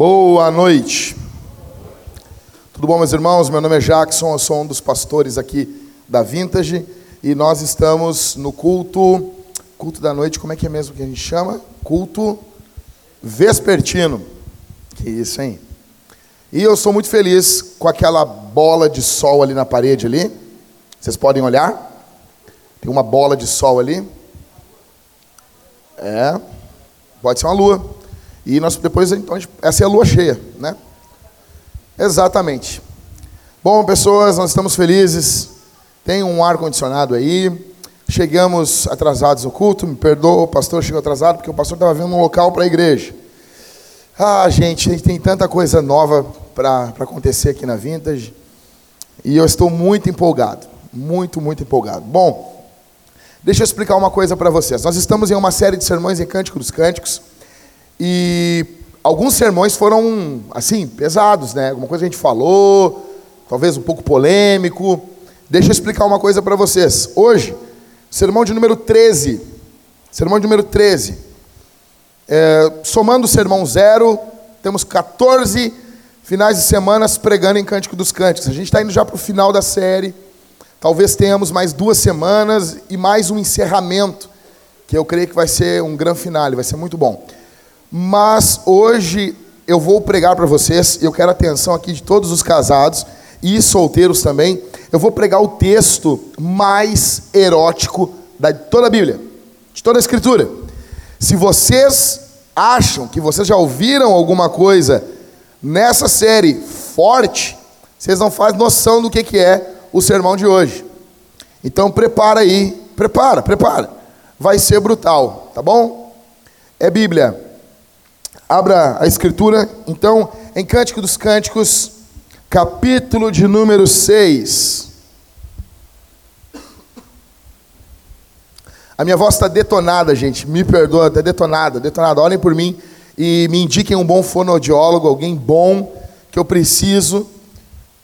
Boa noite. Tudo bom, meus irmãos? Meu nome é Jackson, eu sou um dos pastores aqui da Vintage e nós estamos no culto, culto da noite, como é que é mesmo que a gente chama? Culto vespertino. Que isso, hein? E eu sou muito feliz com aquela bola de sol ali na parede ali. Vocês podem olhar? Tem uma bola de sol ali. É. Pode ser uma lua. E nós depois, então, essa é a lua cheia, né? Exatamente. Bom, pessoas, nós estamos felizes. Tem um ar condicionado aí. Chegamos atrasados no culto. Me perdoa, o pastor chegou atrasado porque o pastor estava vendo um local para a igreja. Ah, gente, tem tanta coisa nova para acontecer aqui na Vintage. E eu estou muito empolgado. Muito, muito empolgado. Bom, deixa eu explicar uma coisa para vocês. Nós estamos em uma série de sermões em Cântico dos Cânticos. E alguns sermões foram, assim, pesados, né? Alguma coisa a gente falou, talvez um pouco polêmico. Deixa eu explicar uma coisa para vocês. Hoje, sermão de número 13. Sermão de número 13. É, somando o sermão zero, temos 14 finais de semanas pregando em Cântico dos Cânticos. A gente está indo já para o final da série. Talvez tenhamos mais duas semanas e mais um encerramento, que eu creio que vai ser um grande final, vai ser muito bom. Mas hoje eu vou pregar para vocês, eu quero atenção aqui de todos os casados e solteiros também. Eu vou pregar o texto mais erótico de toda a Bíblia, de toda a Escritura. Se vocês acham que vocês já ouviram alguma coisa nessa série forte, vocês não fazem noção do que, que é o sermão de hoje. Então prepara aí, prepara, prepara. Vai ser brutal, tá bom? É Bíblia. Abra a escritura, então, em Cântico dos Cânticos, capítulo de número 6. A minha voz está detonada, gente. Me perdoa, está detonada, detonada. Olhem por mim e me indiquem um bom fonoaudiólogo, alguém bom que eu preciso.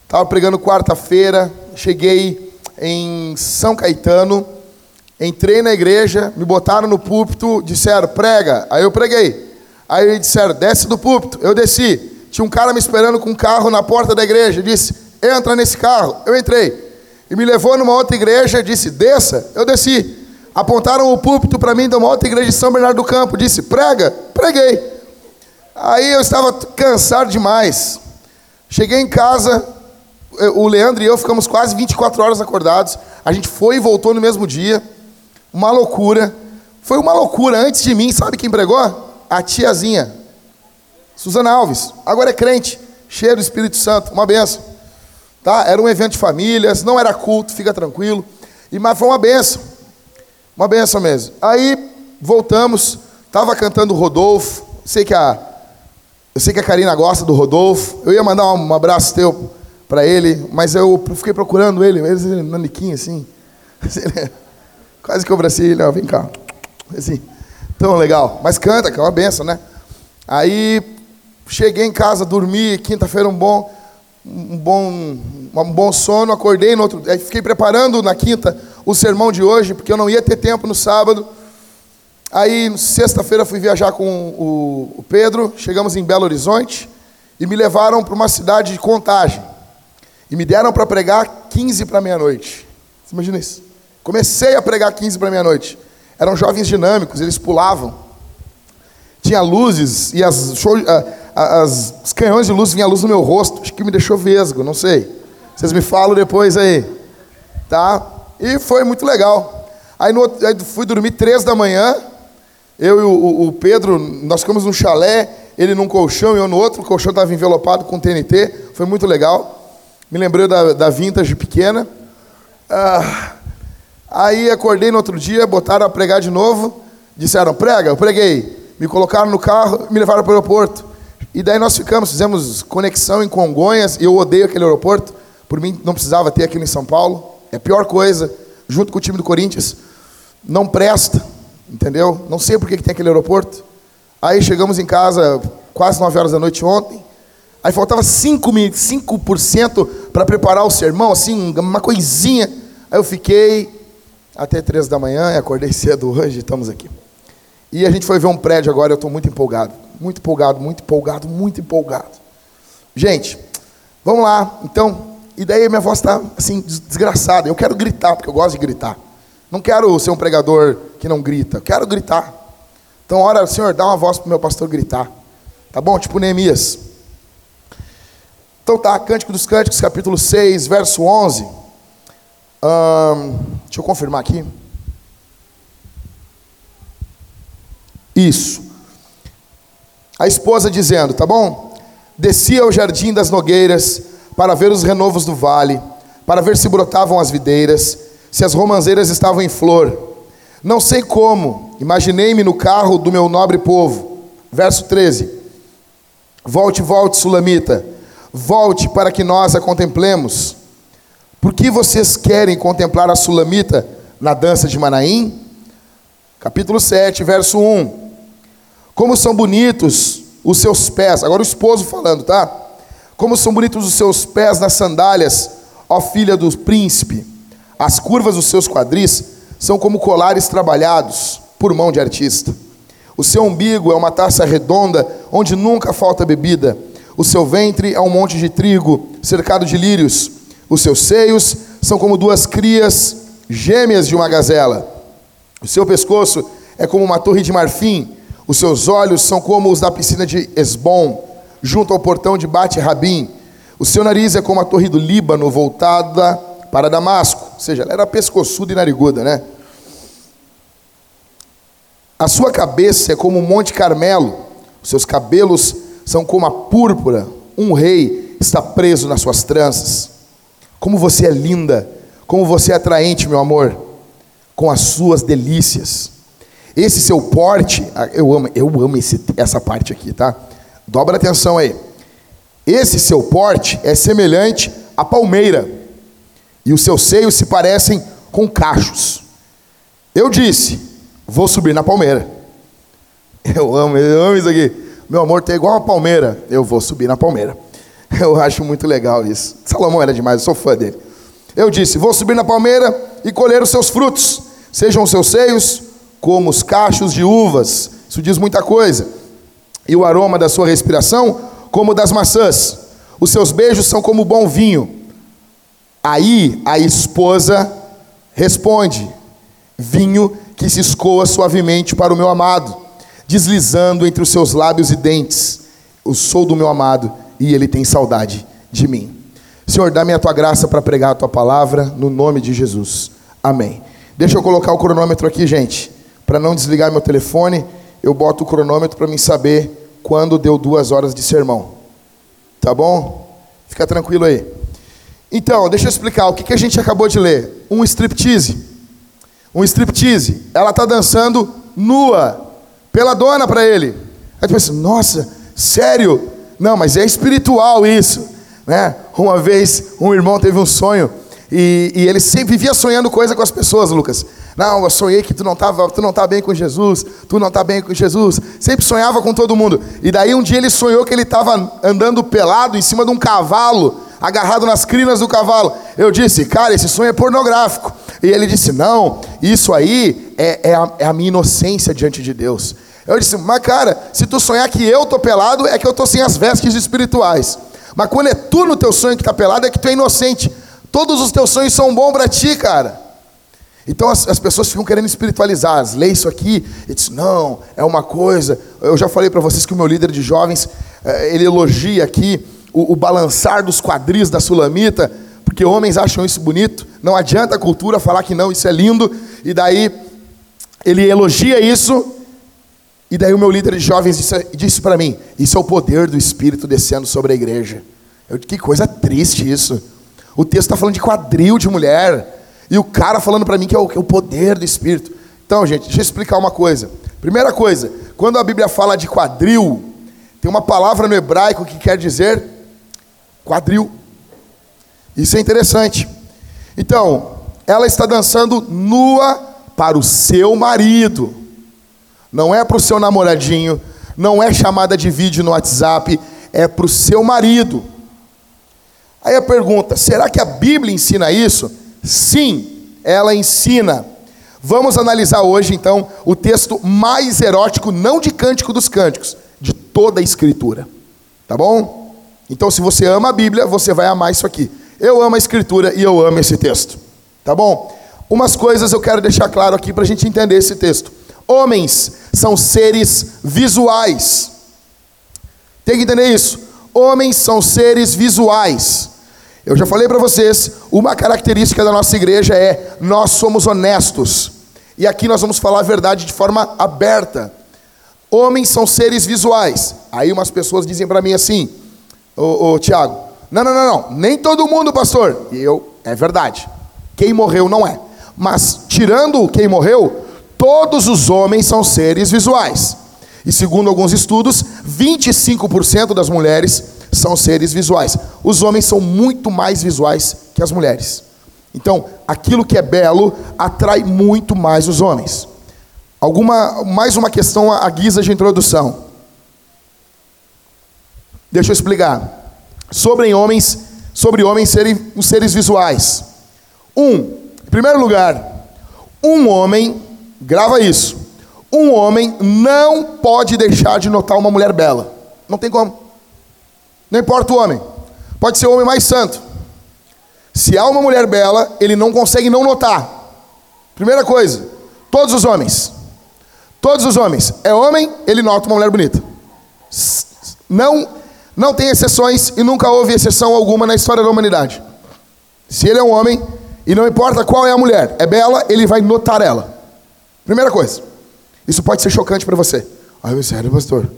Estava pregando quarta-feira, cheguei em São Caetano, entrei na igreja, me botaram no púlpito, disseram, prega. Aí eu preguei. Aí eles disseram, desce do púlpito. Eu desci. Tinha um cara me esperando com um carro na porta da igreja. Disse, entra nesse carro. Eu entrei. E me levou numa outra igreja. Disse, desça. Eu desci. Apontaram o púlpito para mim de uma outra igreja de São Bernardo do Campo. Disse, prega. Preguei. Aí eu estava cansado demais. Cheguei em casa. O Leandro e eu ficamos quase 24 horas acordados. A gente foi e voltou no mesmo dia. Uma loucura. Foi uma loucura. Antes de mim, sabe quem pregou? A tiazinha, Suzana Alves, agora é crente, cheia do Espírito Santo, uma benção. Tá? Era um evento de famílias, não era culto, fica tranquilo. E, mas foi uma benção. Uma benção mesmo. Aí voltamos, estava cantando o Rodolfo. Sei que a, eu sei que a Karina gosta do Rodolfo. Eu ia mandar um abraço teu para ele, mas eu fiquei procurando ele, ele naniquinho assim. Quase que eu abracei ele, ó, vem cá. Assim. Tão legal. Mas canta, que é uma benção, né? Aí cheguei em casa, dormi, quinta-feira um bom, um bom, um bom sono, acordei no outro, fiquei preparando na quinta o sermão de hoje, porque eu não ia ter tempo no sábado. Aí sexta-feira fui viajar com o, o Pedro, chegamos em Belo Horizonte e me levaram para uma cidade de Contagem. E me deram para pregar 15 para meia-noite. Imagina isso? Comecei a pregar 15 para meia-noite. Eram jovens dinâmicos, eles pulavam. Tinha luzes e as, show, as, os canhões de luz vinham a luz no meu rosto. Acho que me deixou vesgo, não sei. Vocês me falam depois aí. Tá? E foi muito legal. Aí, no, aí fui dormir três da manhã. Eu e o, o, Pedro, nós ficamos num chalé, ele num colchão e eu no outro. O colchão estava envelopado com TNT. Foi muito legal. Me lembrei da, da vintage pequena. Ah, Aí acordei no outro dia, botaram a pregar de novo, disseram, prega, eu preguei. Me colocaram no carro, me levaram para o aeroporto. E daí nós ficamos, fizemos conexão em Congonhas, e eu odeio aquele aeroporto. Por mim, não precisava ter aquilo em São Paulo. É a pior coisa, junto com o time do Corinthians. Não presta, entendeu? Não sei por que tem aquele aeroporto. Aí chegamos em casa quase 9 horas da noite ontem. Aí faltava 5%, 5 para preparar o sermão, assim, uma coisinha. Aí eu fiquei, até três da manhã, acordei cedo hoje, estamos aqui. E a gente foi ver um prédio agora, eu estou muito empolgado. muito empolgado, muito empolgado, muito empolgado. Gente, vamos lá. Então, e daí minha voz está assim, desgraçada. Eu quero gritar, porque eu gosto de gritar. Não quero ser um pregador que não grita, quero gritar. Então, ora, Senhor, dá uma voz para o meu pastor gritar. Tá bom? Tipo Neemias. Então tá, Cântico dos Cânticos, capítulo 6, verso 11. Deixa eu confirmar aqui. Isso. A esposa dizendo, tá bom? Descia ao jardim das nogueiras para ver os renovos do vale, para ver se brotavam as videiras, se as romanzeiras estavam em flor. Não sei como, imaginei-me no carro do meu nobre povo. Verso 13. Volte, volte, Sulamita, volte para que nós a contemplemos. Por que vocês querem contemplar a Sulamita na dança de Manaim? Capítulo 7, verso 1. Como são bonitos os seus pés. Agora o esposo falando, tá? Como são bonitos os seus pés nas sandálias, ó filha do príncipe. As curvas dos seus quadris são como colares trabalhados por mão de artista. O seu umbigo é uma taça redonda onde nunca falta bebida. O seu ventre é um monte de trigo cercado de lírios. Os seus seios são como duas crias gêmeas de uma gazela. O seu pescoço é como uma torre de marfim os seus olhos são como os da piscina de Esbom, junto ao portão de Bate Rabim. O seu nariz é como a torre do Líbano, voltada para Damasco. Ou seja, ela era pescoçuda e nariguda, né? A sua cabeça é como o Monte Carmelo. Os seus cabelos são como a púrpura. Um rei está preso nas suas tranças. Como você é linda, como você é atraente, meu amor, com as suas delícias. Esse seu porte, ah, eu amo, eu amo esse, essa parte aqui, tá? Dobra atenção aí. Esse seu porte é semelhante à palmeira, e os seus seios se parecem com cachos. Eu disse, vou subir na palmeira. Eu amo, eu amo isso aqui. Meu amor tá igual uma palmeira. Eu vou subir na palmeira. Eu acho muito legal isso. Salomão era demais, eu sou fã dele. Eu disse: Vou subir na palmeira e colher os seus frutos, sejam os seus seios como os cachos de uvas. Isso diz muita coisa. E o aroma da sua respiração, como das maçãs. Os seus beijos são como bom vinho. Aí a esposa responde: Vinho que se escoa suavemente para o meu amado, deslizando entre os seus lábios e dentes. Eu sou do meu amado e ele tem saudade de mim. Senhor, dá-me a tua graça para pregar a tua palavra, no nome de Jesus. Amém. Deixa eu colocar o cronômetro aqui, gente. Para não desligar meu telefone, eu boto o cronômetro para mim saber quando deu duas horas de sermão. Tá bom? Fica tranquilo aí. Então, deixa eu explicar o que, que a gente acabou de ler. Um striptease. Um striptease. Ela está dançando nua pela dona para ele. Aí tu pensa, nossa, sério? Não, mas é espiritual isso. Né? Uma vez, um irmão teve um sonho e, e ele sempre vivia sonhando coisa com as pessoas, Lucas. Não, eu sonhei que tu não estava, tu não tá bem com Jesus, tu não está bem com Jesus. Sempre sonhava com todo mundo. E daí um dia ele sonhou que ele estava andando pelado em cima de um cavalo, agarrado nas crinas do cavalo. Eu disse, cara, esse sonho é pornográfico. E ele disse, não, isso aí é, é, a, é a minha inocência diante de Deus. Eu disse, mas cara, se tu sonhar que eu tô pelado, é que eu tô sem as vestes espirituais. Mas quando é tu no teu sonho que está pelado, é que tu é inocente. Todos os teus sonhos são bons para ti, cara. Então as, as, pessoas ficam querendo espiritualizar. Lê isso aqui e diz, não, é uma coisa. Eu já falei para vocês que o meu líder de jovens, eh, ele elogia aqui o, o, balançar dos quadris da Sulamita, porque homens acham isso bonito. Não adianta a cultura falar que não, isso é lindo. E daí ele elogia isso. E daí o meu líder de jovens disse, disse para mim: Isso é o poder do Espírito descendo sobre a igreja. Eu, que coisa triste isso. O texto está falando de quadril de mulher. E o cara falando para mim que é, o, que é o poder do Espírito. Então, gente, deixa eu explicar uma coisa. Primeira coisa, quando a Bíblia fala de quadril, tem uma palavra no hebraico que quer dizer quadril. Isso é interessante. Então, ela está dançando nua para o seu marido. Não é para o seu namoradinho, não é chamada de vídeo no WhatsApp, é para o seu marido. Aí a pergunta: será que a Bíblia ensina isso? Sim, ela ensina. Vamos analisar hoje, então, o texto mais erótico, não de Cântico dos Cânticos, de toda a Escritura. Tá bom? Então, se você ama a Bíblia, você vai amar isso aqui. Eu amo a Escritura e eu amo esse texto. Tá bom? Umas coisas eu quero deixar claro aqui para a gente entender esse texto. Homens são seres visuais. Tem que entender isso. Homens são seres visuais. Eu já falei para vocês, uma característica da nossa igreja é nós somos honestos. E aqui nós vamos falar a verdade de forma aberta. Homens são seres visuais. Aí umas pessoas dizem para mim assim, ô, Tiago, não, não, não, não, nem todo mundo, pastor. E eu, é verdade. Quem morreu não é. Mas tirando quem morreu, todos os homens são seres visuais. E segundo alguns estudos, 25% das mulheres são seres visuais. Os homens são muito mais visuais que as mulheres. Então, aquilo que é belo atrai muito mais os homens. Alguma mais uma questão à guisa de introdução. Deixa eu explicar. Sobre homens, sobre homens serem os seres visuais. Um, em primeiro lugar, um homem, grava isso. Um homem não pode deixar de notar uma mulher bela. Não tem como. Não importa o homem. Pode ser o homem mais santo. Se há uma mulher bela, ele não consegue não notar. Primeira coisa, todos os homens. Todos os homens. É homem, ele nota uma mulher bonita. Não, não tem exceções e nunca houve exceção alguma na história da humanidade. Se ele é um homem, e não importa qual é a mulher, é bela, ele vai notar ela. Primeira coisa. Isso pode ser chocante para você. Ai, sério, pastor.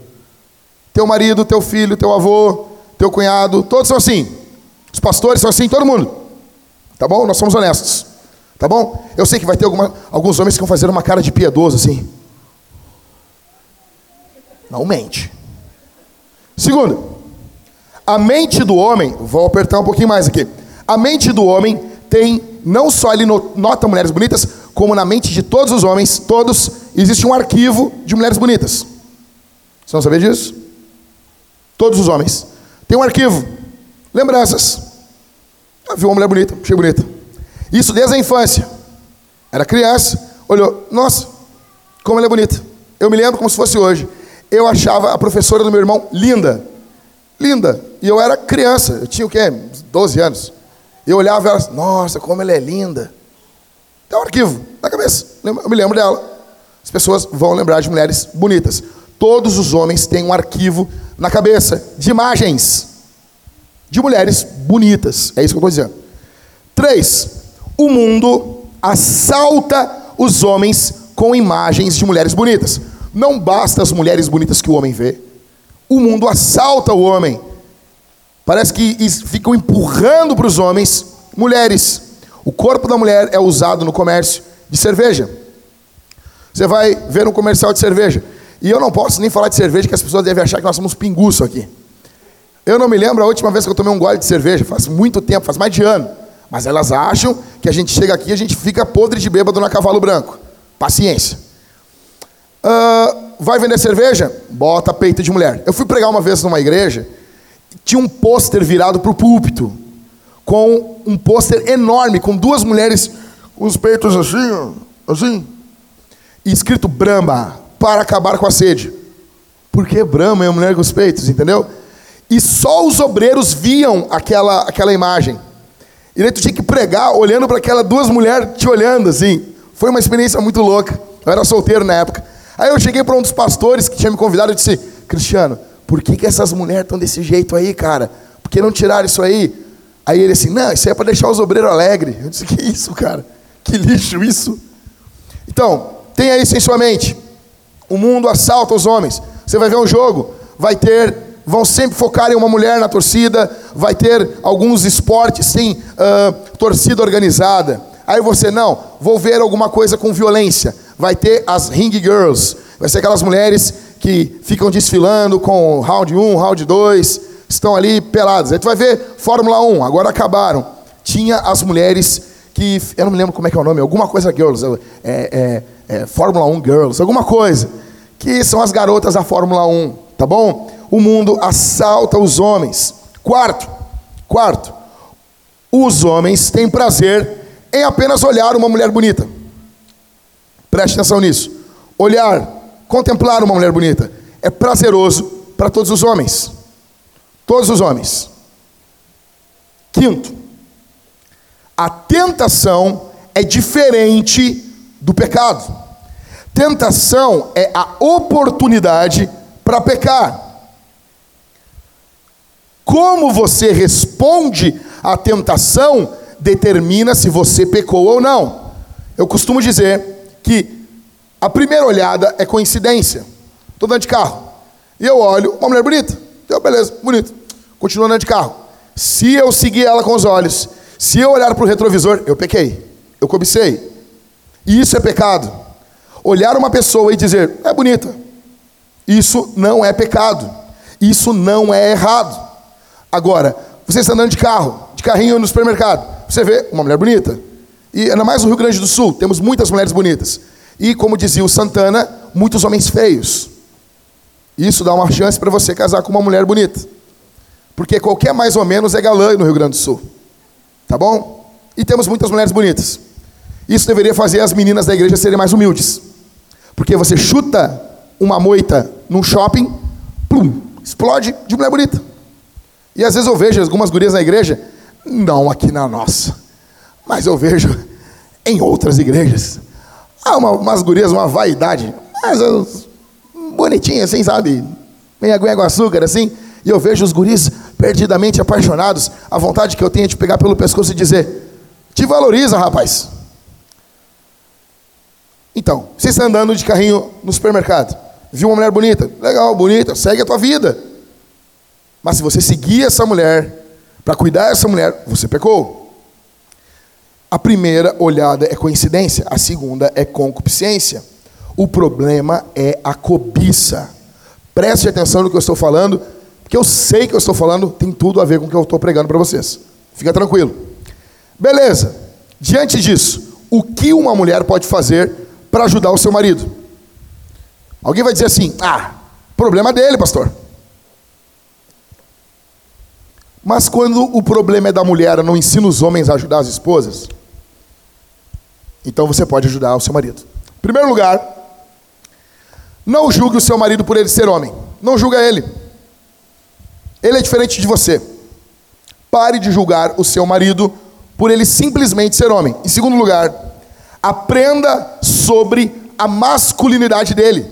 Teu marido, teu filho, teu avô, teu cunhado, todos são assim. Os pastores são assim, todo mundo. Tá bom? Nós somos honestos. Tá bom? Eu sei que vai ter alguma, alguns homens que vão fazer uma cara de piedoso assim. Não mente. Segundo, a mente do homem, vou apertar um pouquinho mais aqui. A mente do homem tem, não só ele nota mulheres bonitas, como na mente de todos os homens, todos, existe um arquivo de mulheres bonitas. Você não sabia disso? Todos os homens. Tem um arquivo. Lembranças. Ah, viu uma mulher bonita, achei bonita. Isso desde a infância. Era criança, olhou, nossa, como ela é bonita. Eu me lembro como se fosse hoje. Eu achava a professora do meu irmão linda. Linda. E eu era criança, eu tinha o quê? 12 anos. Eu olhava ela, nossa, como ela é linda. Tem um arquivo na cabeça. Eu me lembro dela. As pessoas vão lembrar de mulheres bonitas. Todos os homens têm um arquivo na cabeça de imagens de mulheres bonitas. É isso que eu estou dizendo. Três, o mundo assalta os homens com imagens de mulheres bonitas. Não basta as mulheres bonitas que o homem vê. O mundo assalta o homem. Parece que ficam empurrando para os homens mulheres. O corpo da mulher é usado no comércio de cerveja. Você vai ver um comercial de cerveja. E eu não posso nem falar de cerveja, que as pessoas devem achar que nós somos pinguço aqui. Eu não me lembro a última vez que eu tomei um gole de cerveja, faz muito tempo, faz mais de ano. Mas elas acham que a gente chega aqui e a gente fica podre de bêbado na cavalo branco. Paciência. Uh, vai vender cerveja? Bota peito de mulher. Eu fui pregar uma vez numa igreja, tinha um pôster virado para o púlpito com um pôster enorme, com duas mulheres os peitos assim, assim, e escrito Brahma, para acabar com a sede. Por que Brahma é a mulher com os peitos, entendeu? E só os obreiros viam aquela, aquela imagem. E daí tu tinha que pregar olhando para aquelas duas mulheres te olhando assim. Foi uma experiência muito louca. Eu era solteiro na época. Aí eu cheguei para um dos pastores que tinha me convidado e disse: Cristiano, por que, que essas mulheres estão desse jeito aí, cara? Por que não tiraram isso aí? Aí ele assim, não, isso aí é para deixar os obreiros alegres. Eu disse, que isso, cara? Que lixo isso. Então, tenha isso em sua mente. O mundo assalta os homens. Você vai ver um jogo, vai ter, vão sempre focar em uma mulher na torcida, vai ter alguns esportes sem uh, torcida organizada. Aí você, não, vou ver alguma coisa com violência. Vai ter as ring girls, vai ser aquelas mulheres que ficam desfilando com round 1, round 2, estão ali peladas. Aí tu vai ver Fórmula 1, agora acabaram. Tinha as mulheres que. Eu não me lembro como é que é o nome, alguma coisa Girls. É, é, é, Fórmula 1 Girls, alguma coisa. Que são as garotas da Fórmula 1, tá bom? O mundo assalta os homens. Quarto, quarto, os homens têm prazer em apenas olhar uma mulher bonita. Preste atenção nisso. Olhar, contemplar uma mulher bonita é prazeroso para todos os homens. Todos os homens. Quinto, a tentação é diferente do pecado. Tentação é a oportunidade para pecar. Como você responde à tentação determina se você pecou ou não. Eu costumo dizer que a primeira olhada é coincidência. Estou andando de carro e eu olho uma mulher bonita. Então, beleza, bonita. Continuo andando de carro. Se eu seguir ela com os olhos, se eu olhar para o retrovisor, eu pequei, eu cobicei. E isso é pecado. Olhar uma pessoa e dizer, é bonita. Isso não é pecado. Isso não é errado. Agora, você está andando de carro, de carrinho no supermercado, você vê uma mulher bonita. E ainda mais no Rio Grande do Sul, temos muitas mulheres bonitas. E como dizia o Santana, muitos homens feios. Isso dá uma chance para você casar com uma mulher bonita. Porque qualquer mais ou menos é galã no Rio Grande do Sul. Tá bom? E temos muitas mulheres bonitas. Isso deveria fazer as meninas da igreja serem mais humildes. Porque você chuta uma moita num shopping, plum, explode de mulher bonita. E às vezes eu vejo algumas gurias na igreja, não aqui na nossa, mas eu vejo em outras igrejas. Há uma, umas gurias, uma vaidade, mas bonitinhas, assim, sabe? Meio aguinha com açúcar, assim. E eu vejo os guris perdidamente apaixonados, a vontade que eu tenho é de pegar pelo pescoço e dizer: Te valoriza, rapaz. Então, você está andando de carrinho no supermercado, viu uma mulher bonita, legal, bonita, segue a tua vida. Mas se você seguir essa mulher, para cuidar dessa mulher, você pecou. A primeira olhada é coincidência, a segunda é concupiscência. O problema é a cobiça. Preste atenção no que eu estou falando, porque eu sei que eu estou falando tem tudo a ver com o que eu estou pregando para vocês. Fica tranquilo. Beleza. Diante disso, o que uma mulher pode fazer para ajudar o seu marido. Alguém vai dizer assim: ah, problema dele, pastor. Mas quando o problema é da mulher, não ensina os homens a ajudar as esposas, então você pode ajudar o seu marido. Em primeiro lugar, não julgue o seu marido por ele ser homem. Não julga ele. Ele é diferente de você. Pare de julgar o seu marido por ele simplesmente ser homem. Em segundo lugar, Aprenda sobre a masculinidade dele.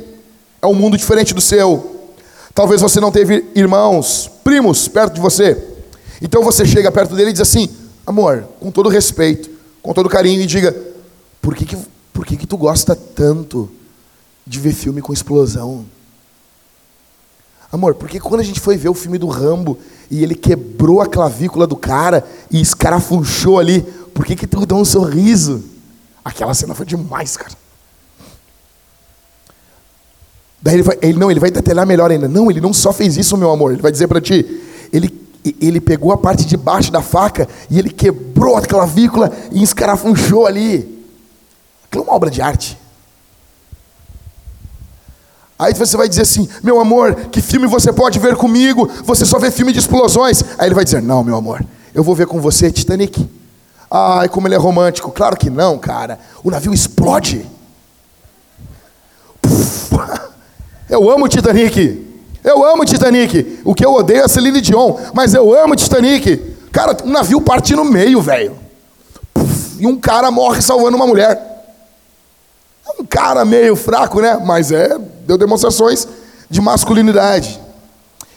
É um mundo diferente do seu. Talvez você não teve irmãos, primos perto de você. Então você chega perto dele e diz assim: Amor, com todo respeito, com todo carinho, e diga: Por que, que, por que, que tu gosta tanto de ver filme com explosão? Amor, porque quando a gente foi ver o filme do Rambo e ele quebrou a clavícula do cara e escarafunchou ali, por que, que tu dá um sorriso? Aquela cena foi demais, cara. Daí ele vai, ele não, ele vai detalhar melhor ainda. Não, ele não só fez isso, meu amor. Ele vai dizer para ti, ele ele pegou a parte de baixo da faca e ele quebrou a clavícula e escarafunchou ali. Aquilo é uma obra de arte. Aí você vai dizer assim: Meu amor, que filme você pode ver comigo? Você só vê filme de explosões. Aí ele vai dizer: Não, meu amor, eu vou ver com você Titanic. Ai, como ele é romântico. Claro que não, cara. O navio explode. Eu amo Titanic. Eu amo Titanic. O que eu odeio é Celine Dion, mas eu amo Titanic. Cara, um navio parte no meio, velho. E um cara morre salvando uma mulher. É um cara meio fraco, né? Mas é, deu demonstrações de masculinidade.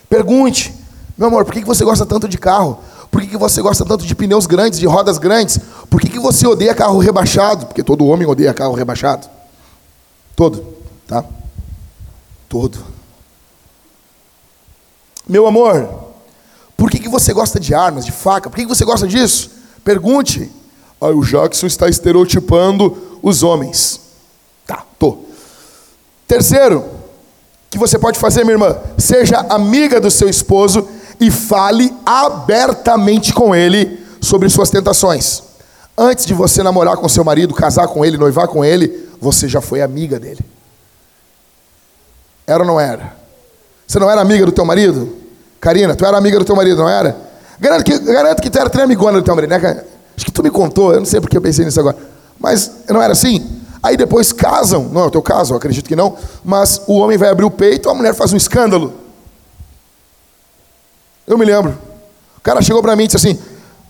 Pergunte, meu amor, por que você gosta tanto de carro? Por que, você gosta tanto de pneus grandes, de rodas grandes? Por que, você odeia carro rebaixado? Porque todo homem odeia carro rebaixado. Todo, tá? Todo. Meu amor, por que, você gosta de armas, de faca? Por que, que você gosta disso? Pergunte. Ah, o Jackson está estereotipando os homens. Tá, tô. Terceiro, que você pode fazer, minha irmã, seja amiga do seu esposo e fale abertamente com ele sobre suas tentações. Antes de você namorar com seu marido, casar com ele, noivar com ele, você já foi amiga dele. Era ou não era? Você não era amiga do teu marido? Karina, tu era amiga do teu marido, não era? Garanto que, garanto que tu era amigona do teu marido, né? Acho que tu me contou, eu não sei porque eu pensei nisso agora. Mas não era assim? Aí depois casam, não é o teu caso, eu acredito que não, mas o homem vai abrir o peito, a mulher faz um escândalo. Eu me lembro. O cara chegou para mim e disse assim: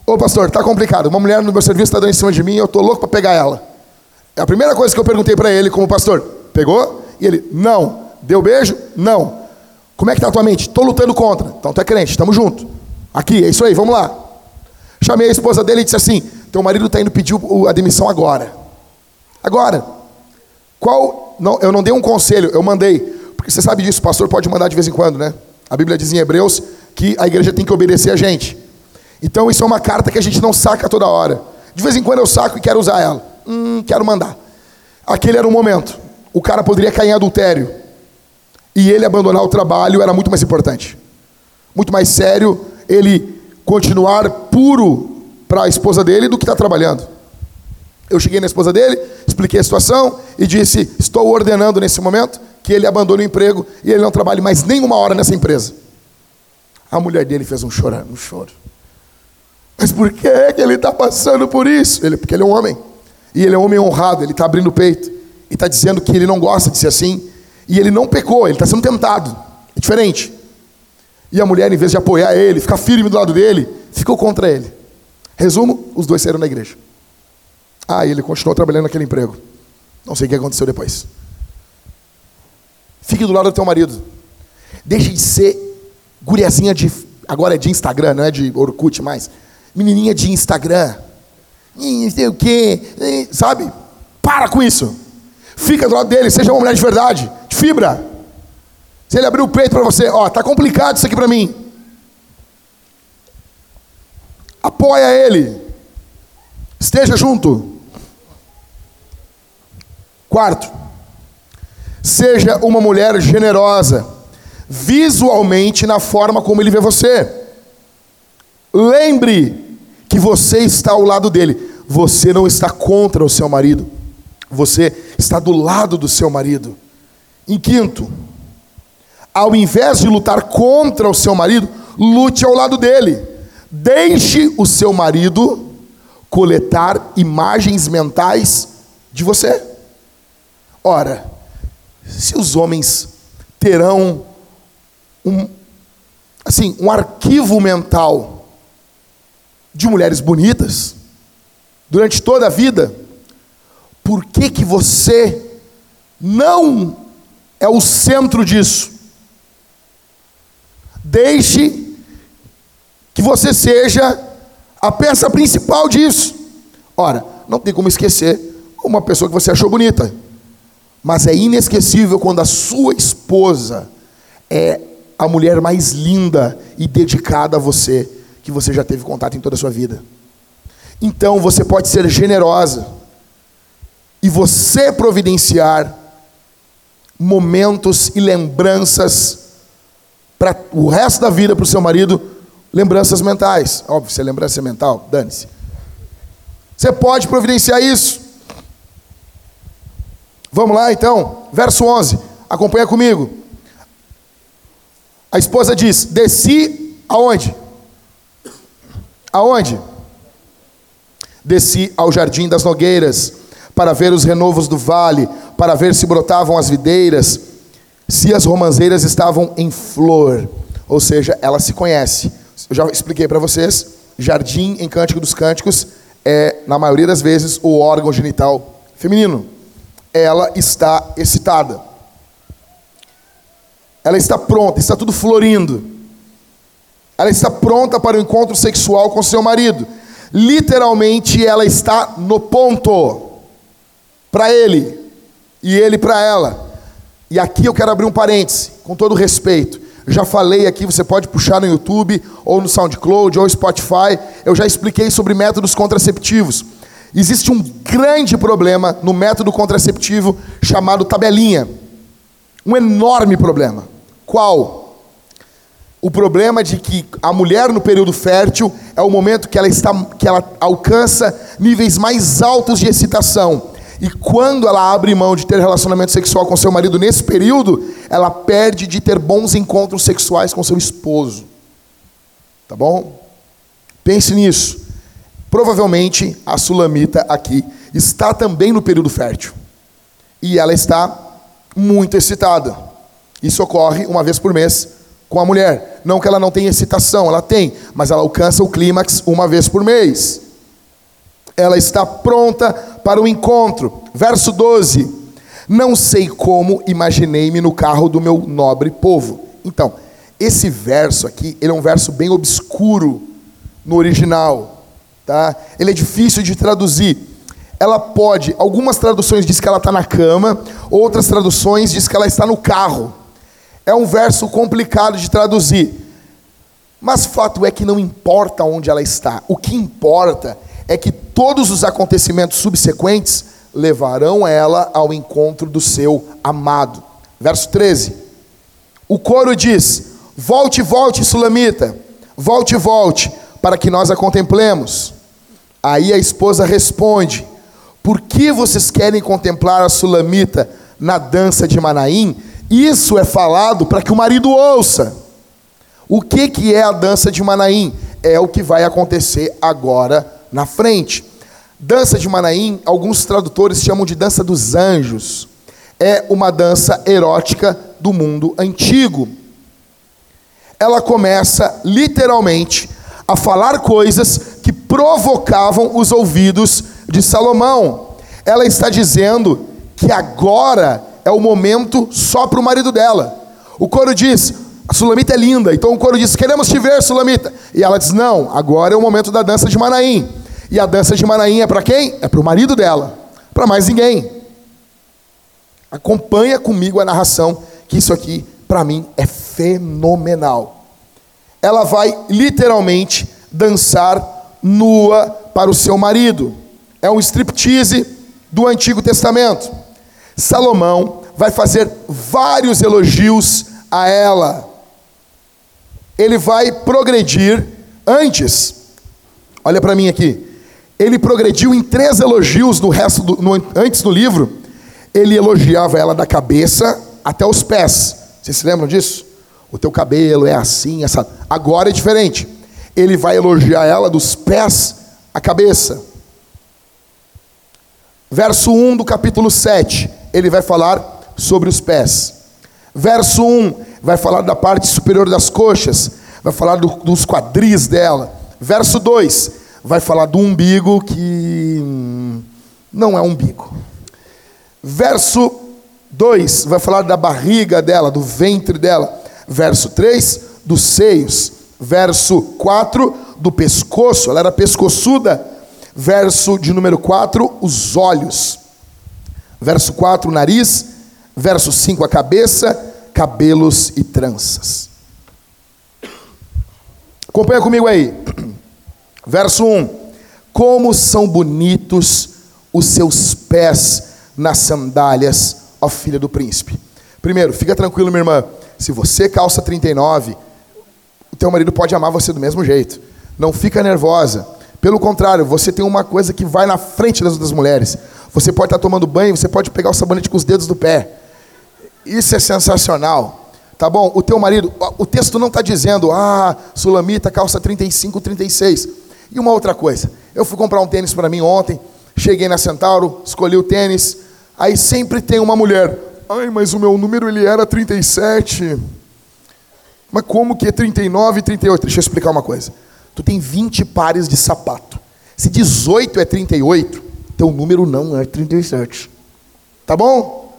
Ô pastor, tá complicado. Uma mulher no meu serviço está dando em cima de mim, eu tô louco para pegar ela. A primeira coisa que eu perguntei para ele como pastor: pegou? E ele: não. Deu beijo? Não. Como é que tá a tua mente? Tô lutando contra. Então tu é crente, estamos junto. Aqui, é isso aí, vamos lá. Chamei a esposa dele e disse assim: teu marido está indo pedir a demissão agora. Agora. Qual. Não, eu não dei um conselho, eu mandei. Porque você sabe disso, o pastor pode mandar de vez em quando, né? A Bíblia diz em Hebreus que a igreja tem que obedecer a gente. Então isso é uma carta que a gente não saca toda hora. De vez em quando eu saco e quero usar ela. Hum, quero mandar. Aquele era o momento. O cara poderia cair em adultério. E ele abandonar o trabalho era muito mais importante. Muito mais sério ele continuar puro para a esposa dele do que está trabalhando. Eu cheguei na esposa dele, expliquei a situação e disse: Estou ordenando nesse momento que ele abandone o emprego e ele não trabalhe mais nenhuma hora nessa empresa. A mulher dele fez um choro, um choro. Mas por que, é que ele está passando por isso? Ele, porque ele é um homem. E ele é um homem honrado, ele está abrindo o peito. E está dizendo que ele não gosta de ser assim. E ele não pecou, ele está sendo tentado. É diferente. E a mulher, em vez de apoiar ele, ficar firme do lado dele, ficou contra ele. Resumo: os dois saíram da igreja. Ah, ele continuou trabalhando naquele emprego. Não sei o que aconteceu depois. Fique do lado do teu marido. Deixe de ser guriazinha de. Agora é de Instagram, não é de Orkut mais menininha de Instagram, não sei o quê, sabe? Para com isso. Fica do lado dele, seja uma mulher de verdade, de fibra. Se ele abrir o peito para você, ó, tá complicado isso aqui para mim. Apoia ele. Esteja junto. Quarto, seja uma mulher generosa, visualmente na forma como ele vê você. Lembre que você está ao lado dele. Você não está contra o seu marido. Você está do lado do seu marido. Em quinto, ao invés de lutar contra o seu marido, lute ao lado dele. Deixe o seu marido coletar imagens mentais de você. Ora, se os homens terão um assim, um arquivo mental de mulheres bonitas durante toda a vida, por que que você não é o centro disso? Deixe que você seja a peça principal disso. Ora, não tem como esquecer uma pessoa que você achou bonita, mas é inesquecível quando a sua esposa é a mulher mais linda e dedicada a você que você já teve contato em toda a sua vida. Então você pode ser generosa e você providenciar momentos e lembranças para o resto da vida para o seu marido, lembranças mentais. Óbvio, se é lembrança mental, dane-se. Você pode providenciar isso. Vamos lá então, verso 11, acompanha comigo. A esposa diz: Desci aonde? Aonde? Desci ao jardim das nogueiras, para ver os renovos do vale, para ver se brotavam as videiras, se as romãzeiras estavam em flor. Ou seja, ela se conhece. Eu já expliquei para vocês, jardim em Cântico dos Cânticos é, na maioria das vezes, o órgão genital feminino. Ela está excitada. Ela está pronta, está tudo florindo. Ela está pronta para o encontro sexual com seu marido. Literalmente, ela está no ponto para ele e ele para ela. E aqui eu quero abrir um parêntese, com todo respeito. já falei aqui, você pode puxar no YouTube, ou no SoundCloud, ou Spotify. Eu já expliquei sobre métodos contraceptivos. Existe um grande problema no método contraceptivo chamado tabelinha. Um enorme problema. Qual? O problema de que a mulher no período fértil é o momento que ela, está, que ela alcança níveis mais altos de excitação. E quando ela abre mão de ter relacionamento sexual com seu marido nesse período, ela perde de ter bons encontros sexuais com seu esposo. Tá bom? Pense nisso. Provavelmente a sulamita aqui está também no período fértil. E ela está muito excitada. Isso ocorre uma vez por mês com a mulher. Não que ela não tenha excitação, ela tem, mas ela alcança o clímax uma vez por mês. Ela está pronta para o encontro. Verso 12: Não sei como imaginei-me no carro do meu nobre povo. Então, esse verso aqui, ele é um verso bem obscuro no original, tá? Ele é difícil de traduzir. Ela pode, algumas traduções diz que ela está na cama, outras traduções diz que ela está no carro. É um verso complicado de traduzir. Mas fato é que não importa onde ela está. O que importa é que todos os acontecimentos subsequentes levarão ela ao encontro do seu amado. Verso 13. O coro diz: Volte, volte, Sulamita, volte, volte, para que nós a contemplemos. Aí a esposa responde: Por que vocês querem contemplar a Sulamita na dança de Manaim? Isso é falado para que o marido ouça. O que, que é a dança de Manaim? É o que vai acontecer agora na frente. Dança de Manaim, alguns tradutores chamam de dança dos anjos. É uma dança erótica do mundo antigo ela começa literalmente a falar coisas provocavam os ouvidos de Salomão. Ela está dizendo que agora é o momento só para o marido dela. O coro diz: a Sulamita é linda. Então o coro diz: Queremos te ver, Sulamita. E ela diz: Não, agora é o momento da dança de Manaim. E a dança de Manaim é para quem? É para o marido dela. Para mais ninguém. Acompanha comigo a narração, que isso aqui, para mim, é fenomenal. Ela vai literalmente dançar nua para o seu marido. É um striptease do Antigo Testamento. Salomão vai fazer vários elogios a ela. Ele vai progredir antes. Olha para mim aqui. Ele progrediu em três elogios no resto do, no, antes do livro. Ele elogiava ela da cabeça até os pés. Vocês se lembram disso? o teu cabelo é assim, essa. Agora é diferente. Ele vai elogiar ela dos pés à cabeça. Verso 1 do capítulo 7, ele vai falar sobre os pés. Verso 1 vai falar da parte superior das coxas, vai falar do, dos quadris dela. Verso 2 vai falar do umbigo que não é umbigo. Verso 2 vai falar da barriga dela, do ventre dela verso 3, dos seios, verso 4, do pescoço, ela era pescoçuda, verso de número 4, os olhos, verso 4, o nariz, verso 5, a cabeça, cabelos e tranças. Acompanha comigo aí, verso 1: Como são bonitos os seus pés nas sandálias, ó filha do príncipe. Primeiro, fica tranquilo, minha irmã se você calça 39, o teu marido pode amar você do mesmo jeito. Não fica nervosa. Pelo contrário, você tem uma coisa que vai na frente das outras mulheres. Você pode estar tomando banho, você pode pegar o sabonete com os dedos do pé. Isso é sensacional. Tá bom? O teu marido, o texto não está dizendo, ah, Sulamita, calça 35, 36. E uma outra coisa, eu fui comprar um tênis para mim ontem, cheguei na Centauro, escolhi o tênis, aí sempre tem uma mulher, Ai, mas o meu número ele era 37. Mas como que é 39 e 38? Deixa eu explicar uma coisa. Tu tem 20 pares de sapato. Se 18 é 38, teu número não é 37. Tá bom?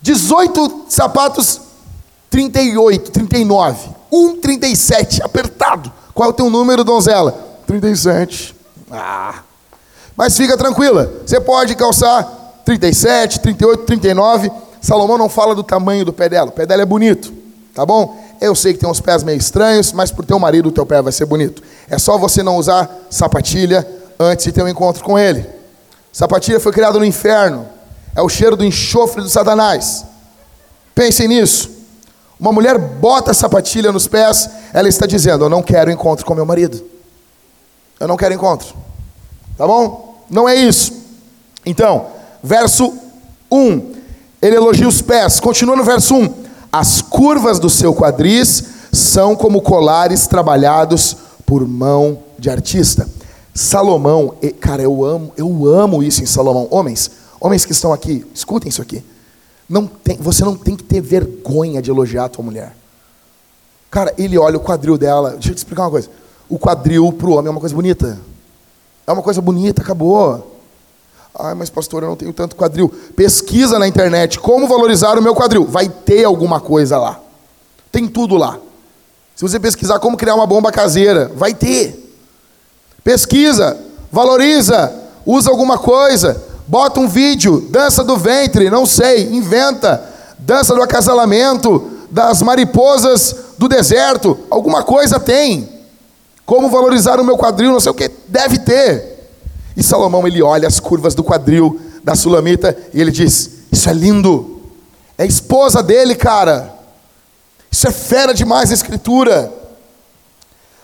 18 sapatos, 38, 39. 1, 37, apertado. Qual é o teu número, donzela? 37. Ah. Mas fica tranquila, você pode calçar 37, 38, 39 Salomão não fala do tamanho do pé dela. O pé dela é bonito, tá bom? Eu sei que tem uns pés meio estranhos, mas por teu marido o teu pé vai ser bonito. É só você não usar sapatilha antes de ter um encontro com ele. Sapatilha foi criada no inferno. É o cheiro do enxofre do Satanás. Pensem nisso. Uma mulher bota sapatilha nos pés, ela está dizendo: Eu não quero encontro com meu marido. Eu não quero encontro. Tá bom? Não é isso. Então, verso 1. Ele elogia os pés. Continua no verso 1. As curvas do seu quadris são como colares trabalhados por mão de artista. Salomão, cara, eu amo, eu amo isso em Salomão. Homens, homens que estão aqui, escutem isso aqui. Não tem, você não tem que ter vergonha de elogiar a tua mulher. Cara, ele olha o quadril dela. Deixa eu te explicar uma coisa. O quadril para o homem é uma coisa bonita. É uma coisa bonita, acabou. Ai, mas pastor, eu não tenho tanto quadril. Pesquisa na internet como valorizar o meu quadril. Vai ter alguma coisa lá. Tem tudo lá. Se você pesquisar como criar uma bomba caseira, vai ter. Pesquisa, valoriza, usa alguma coisa, bota um vídeo, dança do ventre, não sei, inventa, dança do acasalamento, das mariposas do deserto, alguma coisa tem. Como valorizar o meu quadril, não sei o que, deve ter. E Salomão ele olha as curvas do quadril da Sulamita e ele diz: Isso é lindo. É esposa dele, cara. Isso é fera demais a escritura.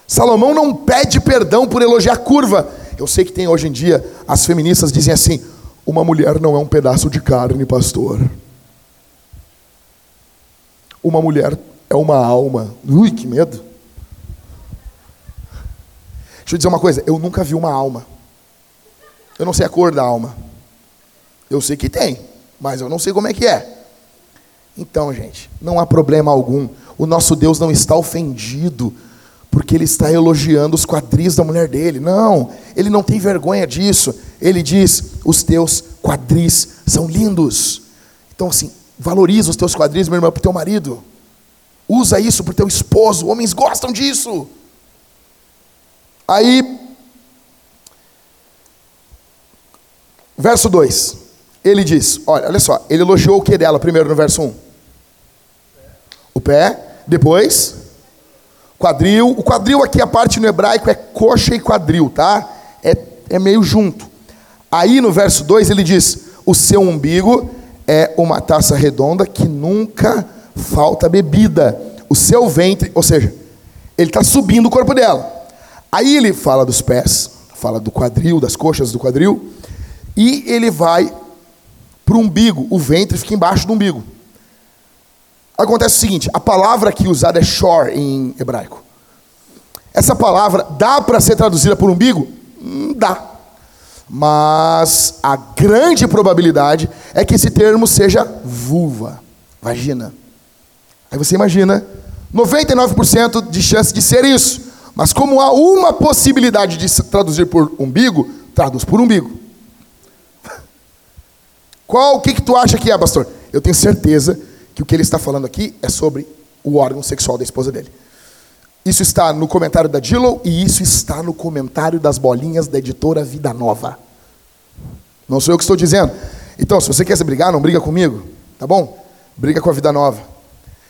Salomão não pede perdão por elogiar curva. Eu sei que tem hoje em dia as feministas dizem assim: uma mulher não é um pedaço de carne, pastor. Uma mulher é uma alma. Ui, que medo. Deixa eu dizer uma coisa: eu nunca vi uma alma. Eu não sei a cor da alma. Eu sei que tem, mas eu não sei como é que é. Então, gente, não há problema algum. O nosso Deus não está ofendido porque ele está elogiando os quadris da mulher dele. Não, ele não tem vergonha disso. Ele diz: os teus quadris são lindos. Então, assim, valoriza os teus quadris, meu irmão, para o teu marido. Usa isso para o teu esposo. Homens gostam disso. Aí, Verso 2. Ele diz: Olha, olha só, ele elogiou o que dela primeiro no verso 1? O pé, depois quadril. O quadril aqui, a parte no hebraico é coxa e quadril, tá? É, é meio junto. Aí no verso 2 ele diz: O seu umbigo é uma taça redonda que nunca falta bebida. O seu ventre, ou seja, ele está subindo o corpo dela. Aí ele fala dos pés, fala do quadril, das coxas do quadril e ele vai para o umbigo, o ventre fica embaixo do umbigo. Acontece o seguinte: a palavra aqui usada é shore em hebraico. Essa palavra dá para ser traduzida por umbigo? Hum, dá. Mas a grande probabilidade é que esse termo seja vulva, vagina. Aí você imagina, 99% de chance de ser isso. Mas como há uma possibilidade de traduzir por umbigo, traduz por umbigo. Qual o que, que tu acha que é, pastor? Eu tenho certeza que o que ele está falando aqui é sobre o órgão sexual da esposa dele. Isso está no comentário da Dillow e isso está no comentário das bolinhas da editora Vida Nova. Não sou eu que estou dizendo. Então, se você quer se brigar, não briga comigo, tá bom? Briga com a Vida Nova.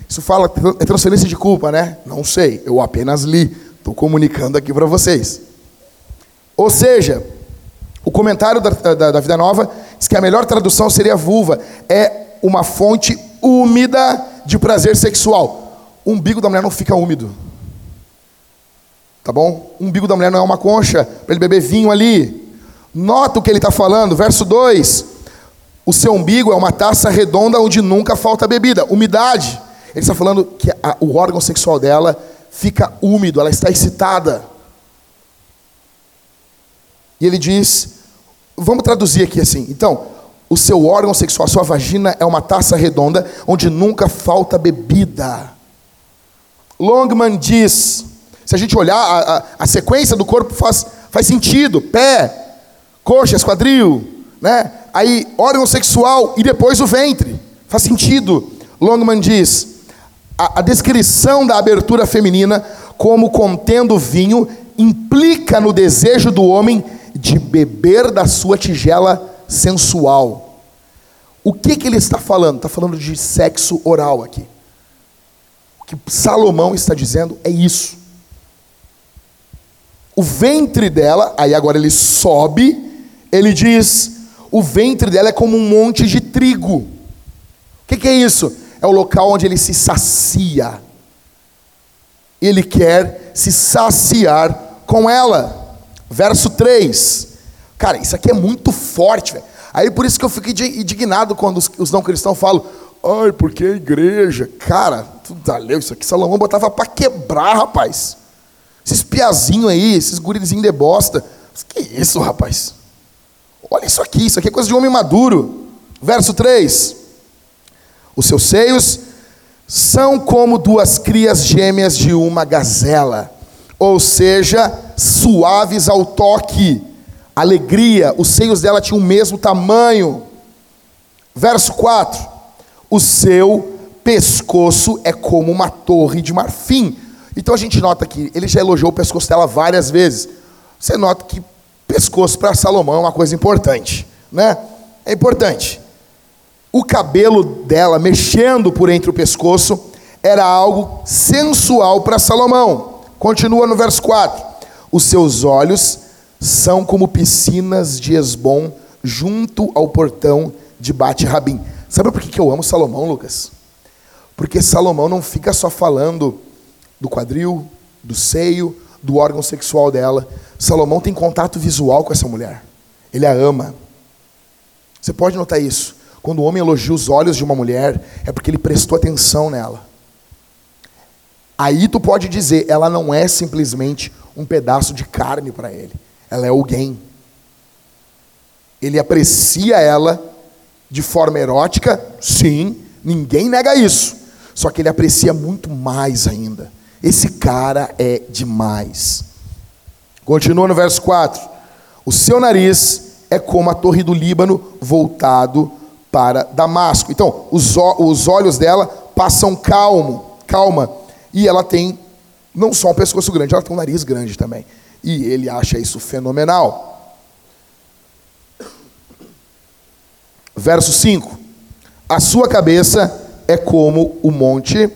Isso fala é transferência de culpa, né? Não sei, eu apenas li, estou comunicando aqui para vocês. Ou seja, o comentário da, da, da Vida Nova diz que a melhor tradução seria vulva. É uma fonte úmida de prazer sexual. O umbigo da mulher não fica úmido. Tá bom? O umbigo da mulher não é uma concha para ele beber vinho ali. Nota o que ele está falando, verso 2. O seu umbigo é uma taça redonda onde nunca falta bebida. Umidade. Ele está falando que a, o órgão sexual dela fica úmido, ela está excitada. E ele diz Vamos traduzir aqui assim. Então, o seu órgão sexual, a sua vagina é uma taça redonda onde nunca falta bebida. Longman diz: se a gente olhar, a, a, a sequência do corpo faz, faz sentido: pé, coxas, quadril, né? aí órgão sexual e depois o ventre. Faz sentido. Longman diz: a, a descrição da abertura feminina como contendo vinho implica no desejo do homem de beber da sua tigela sensual. O que, que ele está falando? Está falando de sexo oral aqui. O que Salomão está dizendo é isso. O ventre dela, aí agora ele sobe, ele diz: o ventre dela é como um monte de trigo. O que, que é isso? É o local onde ele se sacia. Ele quer se saciar com ela. Verso 3. Cara, isso aqui é muito forte, velho. Aí por isso que eu fico indignado quando os, não cristãos falam, ai, porque a igreja. Cara, tu tá leu isso aqui, Salomão botava para quebrar, rapaz. Esses piazinhos aí, esses gurizinhos de bosta. Que isso, rapaz? Olha isso aqui, isso aqui é coisa de homem maduro. Verso 3. Os seus seios são como duas crias gêmeas de uma gazela, ou seja, suaves ao toque, alegria, os seios dela tinham o mesmo tamanho. Verso 4: O seu pescoço é como uma torre de marfim. Então a gente nota que ele já elogiou o pescoço dela várias vezes. Você nota que pescoço para Salomão é uma coisa importante, né? É importante. O cabelo dela mexendo por entre o pescoço era algo sensual para Salomão. Continua no verso 4. Os seus olhos são como piscinas de Esbom junto ao portão de Bate-Rabim. Sabe por que eu amo Salomão, Lucas? Porque Salomão não fica só falando do quadril, do seio, do órgão sexual dela. Salomão tem contato visual com essa mulher. Ele a ama. Você pode notar isso. Quando o homem elogia os olhos de uma mulher, é porque ele prestou atenção nela. Aí tu pode dizer, ela não é simplesmente um pedaço de carne para ele. Ela é alguém. Ele aprecia ela de forma erótica, sim, ninguém nega isso. Só que ele aprecia muito mais ainda. Esse cara é demais. Continua no verso 4. O seu nariz é como a torre do Líbano voltado para Damasco. Então, os, os olhos dela passam calmo, calma. E ela tem não só um pescoço grande, ela tem um nariz grande também. E ele acha isso fenomenal. Verso 5: A sua cabeça é como o monte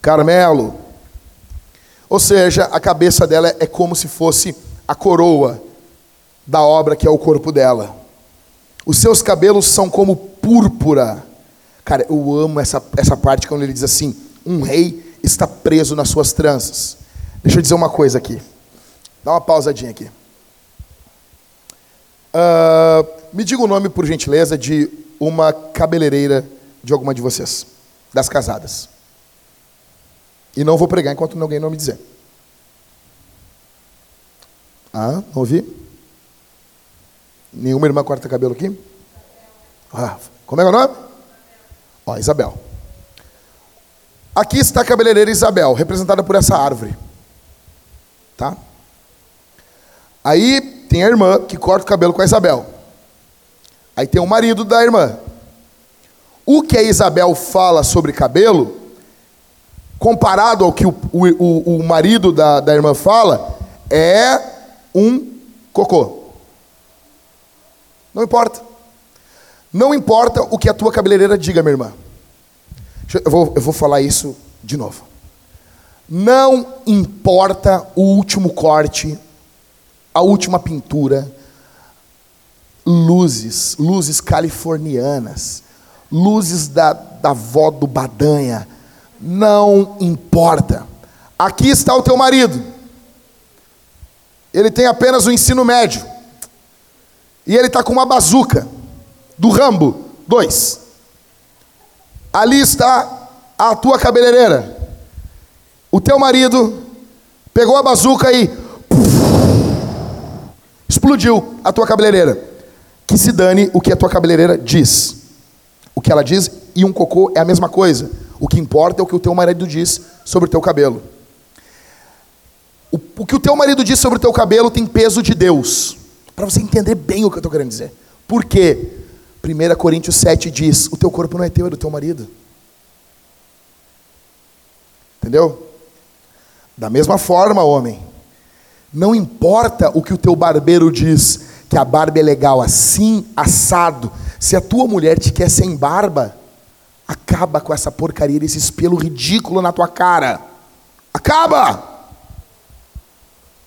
Carmelo. Ou seja, a cabeça dela é como se fosse a coroa da obra que é o corpo dela. Os seus cabelos são como púrpura. Cara, eu amo essa, essa parte quando ele diz assim: um rei está preso nas suas tranças. Deixa eu dizer uma coisa aqui. Dá uma pausadinha aqui. Uh, me diga o nome, por gentileza, de uma cabeleireira de alguma de vocês, das casadas. E não vou pregar enquanto alguém não me dizer. Ah, não ouvi? Nenhuma irmã corta cabelo aqui? Ah, como é o nome? Ó, Isabel. Aqui está a cabeleireira Isabel, representada por essa árvore. Tá? Aí tem a irmã que corta o cabelo com a Isabel. Aí tem o marido da irmã. O que a Isabel fala sobre cabelo, comparado ao que o, o, o marido da, da irmã fala, é um cocô. Não importa. Não importa o que a tua cabeleireira diga, minha irmã. Eu vou, eu vou falar isso de novo. Não importa o último corte, a última pintura, luzes, luzes californianas, luzes da, da vó do Badanha, não importa. Aqui está o teu marido. Ele tem apenas o ensino médio. E ele está com uma bazuca do Rambo 2. Ali está a tua cabeleireira. O teu marido pegou a bazuca e explodiu a tua cabeleireira. Que se dane o que a tua cabeleireira diz. O que ela diz e um cocô é a mesma coisa. O que importa é o que o teu marido diz sobre o teu cabelo. O, o que o teu marido diz sobre o teu cabelo tem peso de Deus. Para você entender bem o que eu estou querendo dizer. Por quê? 1 Coríntios 7 diz: O teu corpo não é teu, é do teu marido. Entendeu? Da mesma forma, homem, não importa o que o teu barbeiro diz, que a barba é legal assim, assado. Se a tua mulher te quer sem barba, acaba com essa porcaria, esse espelho ridículo na tua cara. Acaba!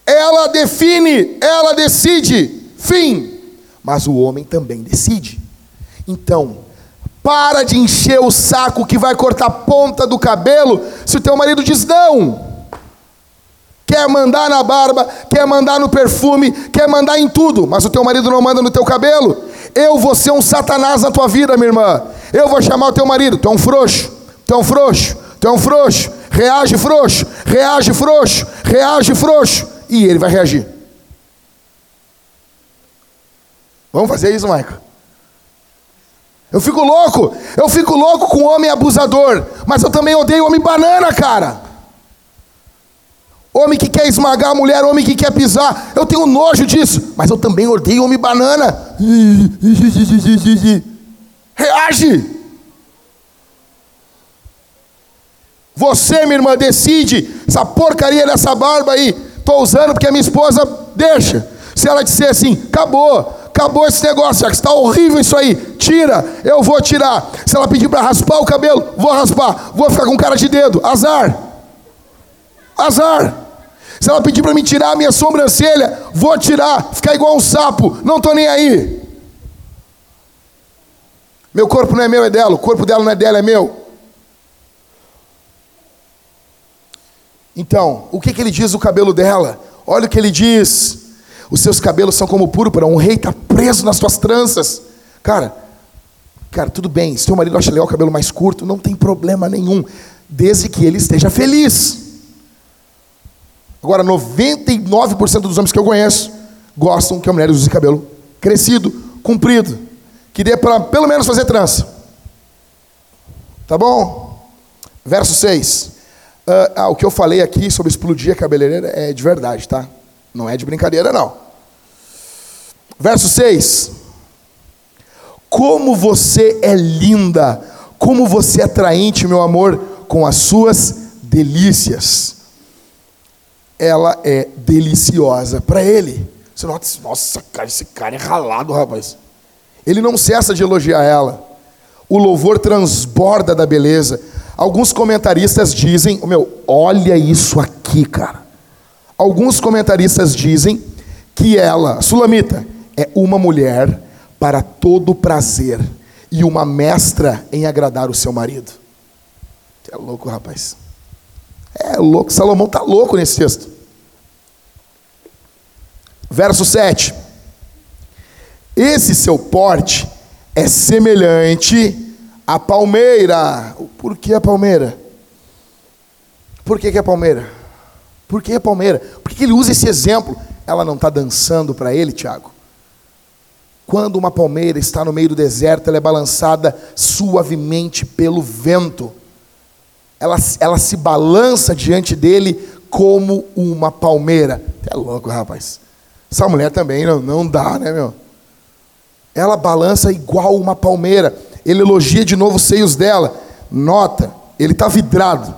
Ela define, ela decide, fim. Mas o homem também decide. Então, para de encher o saco que vai cortar a ponta do cabelo se o teu marido diz não. Quer mandar na barba, quer mandar no perfume, quer mandar em tudo, mas o teu marido não manda no teu cabelo. Eu vou ser um satanás na tua vida, minha irmã. Eu vou chamar o teu marido, tu é um frouxo, tu é um frouxo, tu é um frouxo. Reage frouxo, reage frouxo, reage frouxo. E ele vai reagir. Vamos fazer isso, Michael? Eu fico louco. Eu fico louco com homem abusador. Mas eu também odeio homem banana, cara. Homem que quer esmagar a mulher, homem que quer pisar. Eu tenho nojo disso. Mas eu também odeio homem banana. Reage. Você, minha irmã, decide. Essa porcaria dessa barba aí. Estou usando porque a minha esposa deixa. Se ela disser assim, acabou, acabou esse negócio, está horrível isso aí, tira, eu vou tirar. Se ela pedir para raspar o cabelo, vou raspar, vou ficar com cara de dedo, azar, azar. Se ela pedir para me tirar a minha sobrancelha, vou tirar, ficar igual um sapo, não estou nem aí. Meu corpo não é meu, é dela, o corpo dela não é dela, é meu. Então, o que, que ele diz do cabelo dela? Olha o que ele diz. Os seus cabelos são como púrpura, um rei está preso nas suas tranças. Cara, cara, tudo bem, se marido acha legal o cabelo mais curto, não tem problema nenhum, desde que ele esteja feliz. Agora, 99% dos homens que eu conheço gostam que a mulher use cabelo crescido, comprido, que dê para pelo menos fazer trança. Tá bom? Verso 6. Uh, ah, ah, o que eu falei aqui sobre explodir a cabeleireira é de verdade, tá? Não é de brincadeira, não. Verso 6. Como você é linda, como você é atraente, meu amor, com as suas delícias. Ela é deliciosa para ele. Você nota, nossa, cara, esse cara é ralado, rapaz. Ele não cessa de elogiar ela. O louvor transborda da beleza. Alguns comentaristas dizem, meu, olha isso aqui, cara. Alguns comentaristas dizem que ela, Sulamita, é uma mulher para todo prazer e uma mestra em agradar o seu marido. É louco, rapaz. É louco. Salomão está louco nesse texto. Verso 7. Esse seu porte é semelhante à palmeira. Por que a palmeira? Por que, que é palmeira? Por que palmeira? Por que ele usa esse exemplo? Ela não está dançando para ele, Tiago? Quando uma palmeira está no meio do deserto, ela é balançada suavemente pelo vento. Ela, ela se balança diante dele como uma palmeira. É louco, rapaz. Essa mulher também não, não dá, né, meu? Ela balança igual uma palmeira. Ele elogia de novo os seios dela. Nota, ele está vidrado.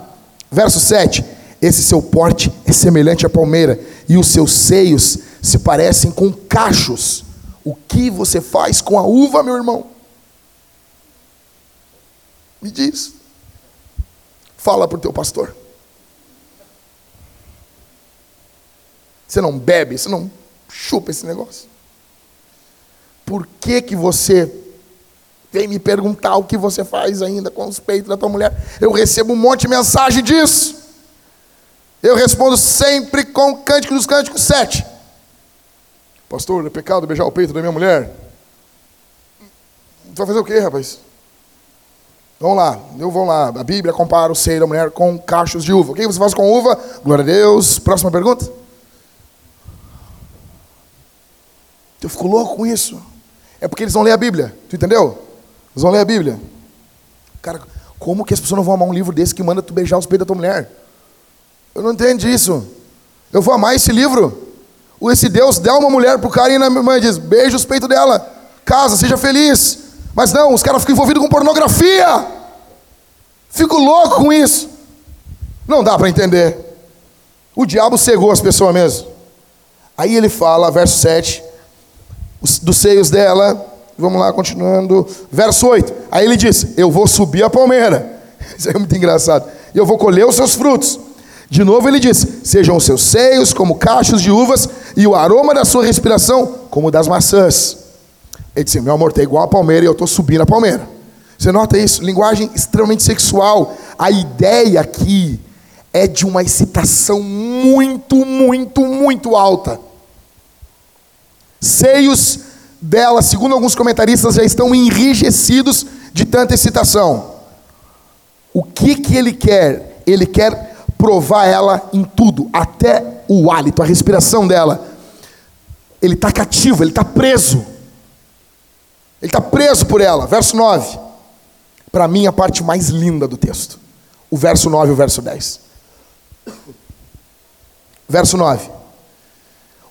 Verso 7 esse seu porte é semelhante à palmeira, e os seus seios se parecem com cachos. O que você faz com a uva, meu irmão? Me diz. Fala para o teu pastor. Você não bebe, você não chupa esse negócio. Por que que você vem me perguntar o que você faz ainda com os peitos da tua mulher? Eu recebo um monte de mensagem disso. Eu respondo sempre com o Cântico dos Cânticos 7. Pastor, é pecado beijar o peito da minha mulher? Vai fazer o quê, rapaz? Vamos lá, eu vou lá. A Bíblia compara o seio da mulher com cachos de uva. O que você faz com uva? Glória a Deus. Próxima pergunta. Eu fico louco com isso. É porque eles vão ler a Bíblia. Tu entendeu? Eles vão ler a Bíblia. Cara, como que as pessoas não vão amar um livro desse que manda tu beijar os peitos da tua mulher? Eu não entendo isso. Eu vou amar esse livro. Esse Deus dá uma mulher pro cara e na mãe diz: beija os peitos dela, casa, seja feliz. Mas não, os caras ficam envolvidos com pornografia. Fico louco com isso. Não dá para entender. O diabo cegou as pessoas mesmo. Aí ele fala, verso 7, dos seios dela, vamos lá, continuando, verso 8. Aí ele diz: Eu vou subir a palmeira. Isso é muito engraçado. E eu vou colher os seus frutos. De novo ele diz: Sejam os seus seios como cachos de uvas, e o aroma da sua respiração como das maçãs. Ele disse: Meu amor, está igual a palmeira e eu estou subindo a palmeira. Você nota isso? Linguagem extremamente sexual. A ideia aqui é de uma excitação muito, muito, muito alta. Seios dela, segundo alguns comentaristas, já estão enrijecidos de tanta excitação. O que, que ele quer? Ele quer provar ela em tudo, até o hálito, a respiração dela. Ele está cativo, ele está preso. Ele está preso por ela. Verso 9. Para mim, a parte mais linda do texto. O verso 9 e o verso 10. Verso 9.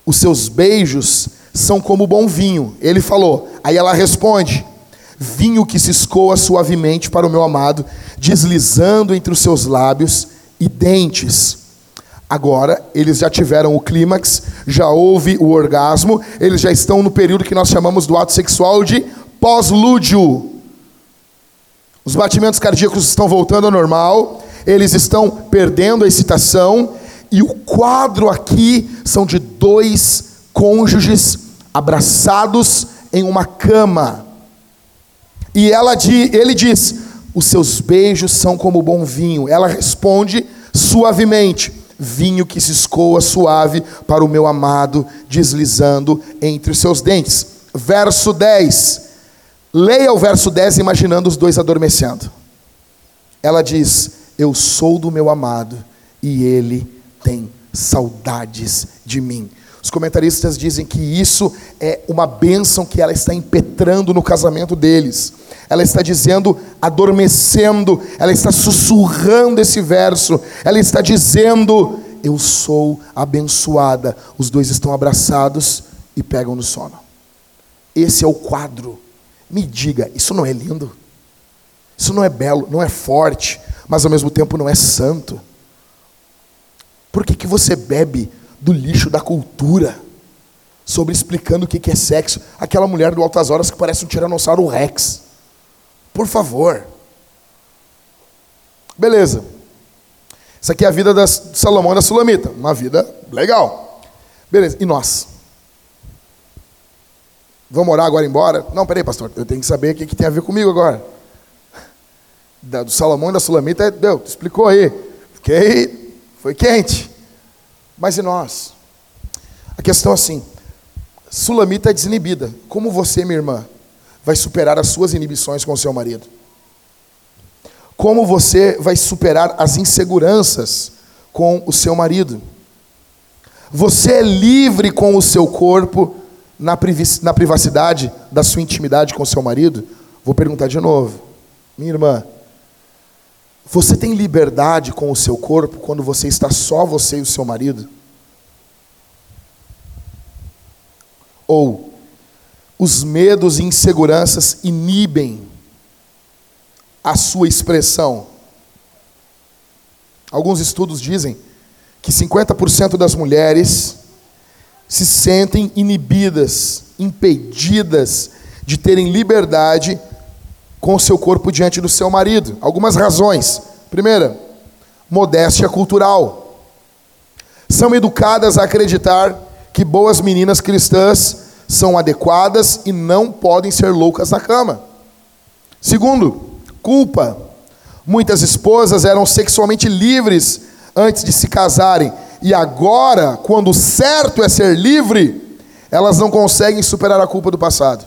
Os seus beijos são como bom vinho. Ele falou. Aí ela responde: Vinho que se escoa suavemente para o meu amado, deslizando entre os seus lábios e dentes. Agora, eles já tiveram o clímax, já houve o orgasmo, eles já estão no período que nós chamamos do ato sexual de pós-lúdio. Os batimentos cardíacos estão voltando ao normal, eles estão perdendo a excitação, e o quadro aqui são de dois cônjuges abraçados em uma cama. E ela, ele diz: Os seus beijos são como bom vinho. Ela responde suavemente: vinho que se escoa suave para o meu amado, deslizando entre os seus dentes. Verso 10. Leia o verso 10 imaginando os dois adormecendo. Ela diz: Eu sou do meu amado e ele tem saudades de mim. Os comentaristas dizem que isso é uma bênção que ela está impetrando no casamento deles. Ela está dizendo, adormecendo, ela está sussurrando esse verso, ela está dizendo: Eu sou abençoada. Os dois estão abraçados e pegam no sono. Esse é o quadro. Me diga, isso não é lindo? Isso não é belo, não é forte, mas ao mesmo tempo não é santo. Por que, que você bebe do lixo da cultura sobre explicando o que é sexo. Aquela mulher do Altas Horas que parece um tiranossauro rex. Por favor. Beleza. Isso aqui é a vida da Salomão e da Sulamita. Uma vida legal. Beleza. E nós? Vamos orar agora embora? Não, peraí, pastor. Eu tenho que saber o que, que tem a ver comigo agora. Da, do Salomão e da Sulamita, deu, explicou aí. Fiquei, foi quente. Mas e nós? A questão é assim: Sulamita é desinibida. Como você, minha irmã, vai superar as suas inibições com o seu marido? Como você vai superar as inseguranças com o seu marido? Você é livre com o seu corpo na privacidade da sua intimidade com o seu marido? Vou perguntar de novo. Minha irmã, você tem liberdade com o seu corpo quando você está só você e o seu marido? Ou os medos e inseguranças inibem a sua expressão? Alguns estudos dizem que 50% das mulheres se sentem inibidas, impedidas de terem liberdade com o seu corpo diante do seu marido. Algumas razões. Primeira, modéstia cultural. São educadas a acreditar que boas meninas cristãs são adequadas e não podem ser loucas na cama. Segundo, culpa. Muitas esposas eram sexualmente livres antes de se casarem e agora, quando o certo é ser livre, elas não conseguem superar a culpa do passado.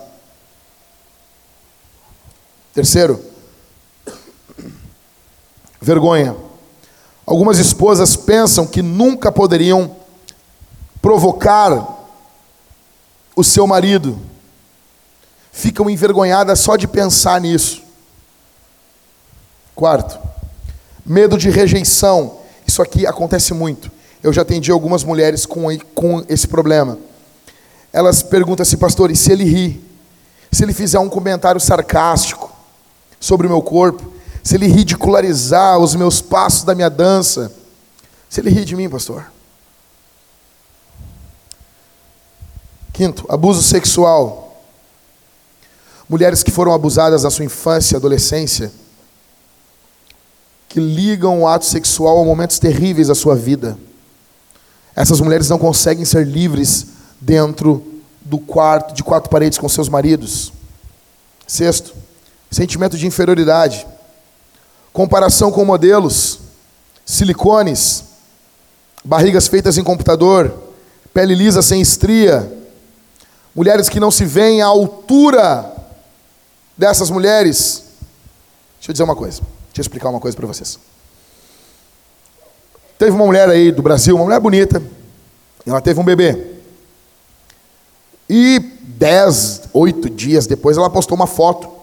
Terceiro, vergonha. Algumas esposas pensam que nunca poderiam provocar o seu marido. Ficam envergonhadas só de pensar nisso. Quarto, medo de rejeição. Isso aqui acontece muito. Eu já atendi algumas mulheres com, com esse problema. Elas perguntam assim, pastor, e se ele rir? Se ele fizer um comentário sarcástico? Sobre o meu corpo, se ele ridicularizar os meus passos da minha dança, se ele rir de mim, pastor. Quinto, abuso sexual. Mulheres que foram abusadas na sua infância e adolescência, que ligam o ato sexual a momentos terríveis da sua vida. Essas mulheres não conseguem ser livres dentro do quarto, de quatro paredes com seus maridos. Sexto, sentimento de inferioridade, comparação com modelos, silicones, barrigas feitas em computador, pele lisa sem estria, mulheres que não se veem à altura dessas mulheres. Deixa eu dizer uma coisa, deixa eu explicar uma coisa para vocês. Teve uma mulher aí do Brasil, uma mulher bonita, ela teve um bebê. E dez, oito dias depois, ela postou uma foto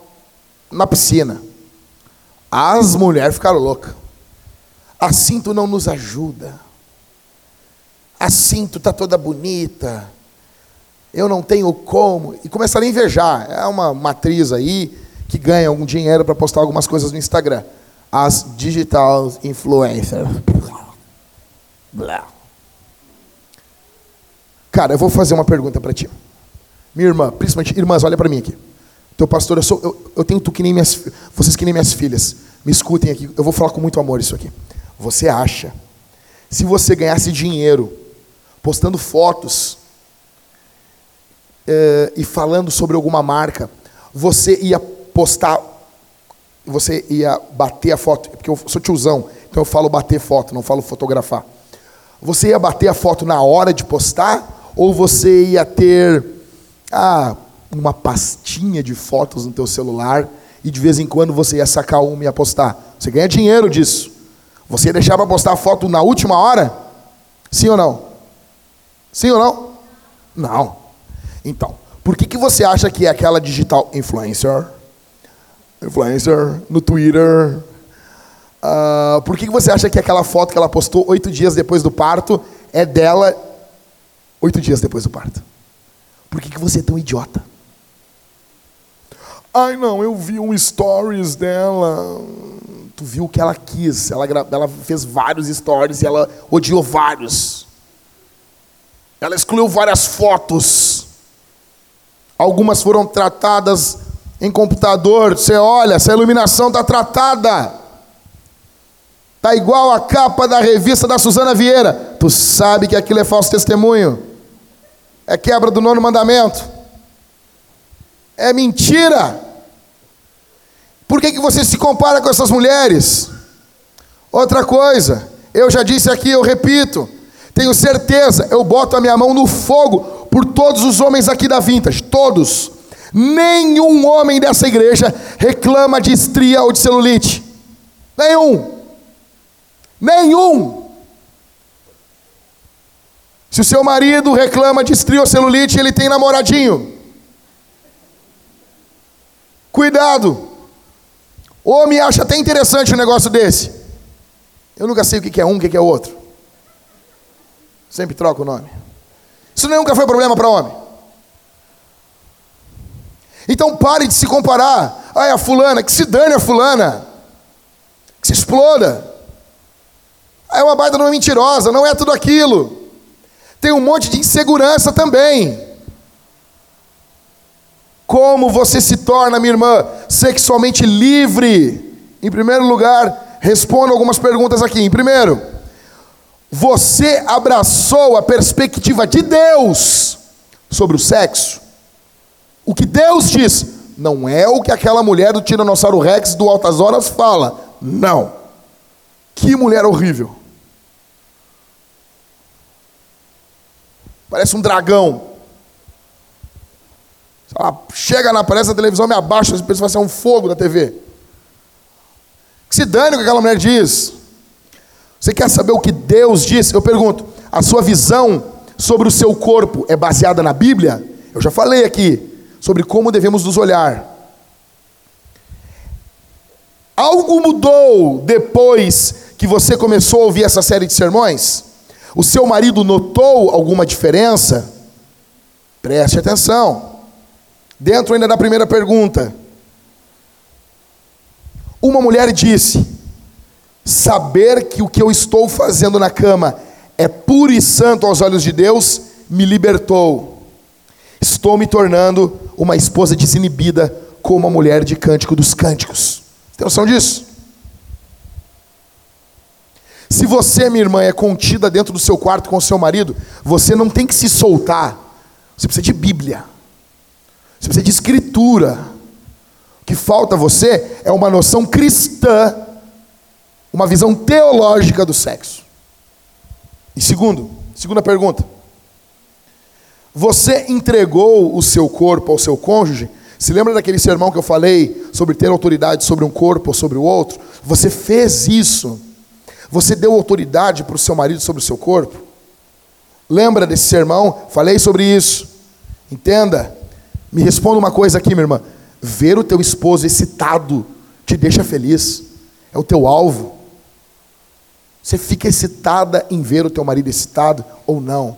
na piscina. As mulheres ficaram loucas. Assim tu não nos ajuda. Assim tu tá toda bonita. Eu não tenho como. E começaram a invejar. É uma matriz aí que ganha algum dinheiro para postar algumas coisas no Instagram. As digital influencers. Cara, eu vou fazer uma pergunta para ti. Minha irmã, principalmente, irmãs, olha para mim aqui. Teu pastor, eu, sou, eu, eu tenho tu que nem minhas, vocês que nem minhas filhas. Me escutem aqui, eu vou falar com muito amor isso aqui. Você acha, se você ganhasse dinheiro postando fotos eh, e falando sobre alguma marca, você ia postar, você ia bater a foto, porque eu sou tiozão, então eu falo bater foto, não falo fotografar. Você ia bater a foto na hora de postar, ou você ia ter ah, uma pastinha de fotos no teu celular e de vez em quando você ia sacar uma e ia postar. Você ganha dinheiro disso. Você ia deixar para postar foto na última hora? Sim ou não? Sim ou não? Não. Então, por que, que você acha que é aquela digital influencer? Influencer no Twitter. Uh, por que, que você acha que aquela foto que ela postou oito dias depois do parto é dela oito dias depois do parto? Por que, que você é tão idiota? Ai, não, eu vi um stories dela. Tu viu o que ela quis. Ela, ela fez vários stories e ela odiou vários. Ela excluiu várias fotos. Algumas foram tratadas em computador. Você olha, essa iluminação está tratada. Está igual a capa da revista da Suzana Vieira. Tu sabe que aquilo é falso testemunho. É quebra do nono mandamento. É mentira. Por que, que você se compara com essas mulheres? Outra coisa, eu já disse aqui, eu repito, tenho certeza, eu boto a minha mão no fogo por todos os homens aqui da Vintage, todos. Nenhum homem dessa igreja reclama de estria ou de celulite. Nenhum. Nenhum. Se o seu marido reclama de estria ou celulite, ele tem namoradinho. Cuidado. Homem acha até interessante um negócio desse. Eu nunca sei o que é um, o que é outro. Sempre troco o nome. Isso nunca foi problema para homem. Então pare de se comparar. Ah, é a fulana, que se dane a fulana. Que se exploda. Ah, é uma baita não é mentirosa, não é tudo aquilo. Tem um monte de insegurança também. Como você se torna, minha irmã, sexualmente livre? Em primeiro lugar, responda algumas perguntas aqui. Em primeiro, você abraçou a perspectiva de Deus sobre o sexo? O que Deus diz não é o que aquela mulher do Tiranossauro Rex do Altas Horas fala. Não. Que mulher horrível. Parece um dragão. Ela chega na aparece da televisão, me abaixa, as pessoas vai ser um fogo da TV. Que se dane o que aquela mulher diz. Você quer saber o que Deus diz? Eu pergunto, a sua visão sobre o seu corpo é baseada na Bíblia? Eu já falei aqui sobre como devemos nos olhar. Algo mudou depois que você começou a ouvir essa série de sermões? O seu marido notou alguma diferença? Preste atenção. Dentro ainda da primeira pergunta. Uma mulher disse: Saber que o que eu estou fazendo na cama é puro e santo aos olhos de Deus me libertou. Estou me tornando uma esposa desinibida como a mulher de Cântico dos Cânticos. Tem noção disso? Se você, minha irmã, é contida dentro do seu quarto com o seu marido, você não tem que se soltar. Você precisa de Bíblia. Você precisa de escritura. O que falta a você é uma noção cristã, uma visão teológica do sexo. E segundo, segunda pergunta. Você entregou o seu corpo ao seu cônjuge? Se lembra daquele sermão que eu falei sobre ter autoridade sobre um corpo ou sobre o outro? Você fez isso. Você deu autoridade para o seu marido sobre o seu corpo? Lembra desse sermão? Falei sobre isso. Entenda Me responda uma coisa aqui, minha irmã. Ver o teu esposo excitado te deixa feliz. É o teu alvo. Você fica excitada em ver o teu marido excitado ou não?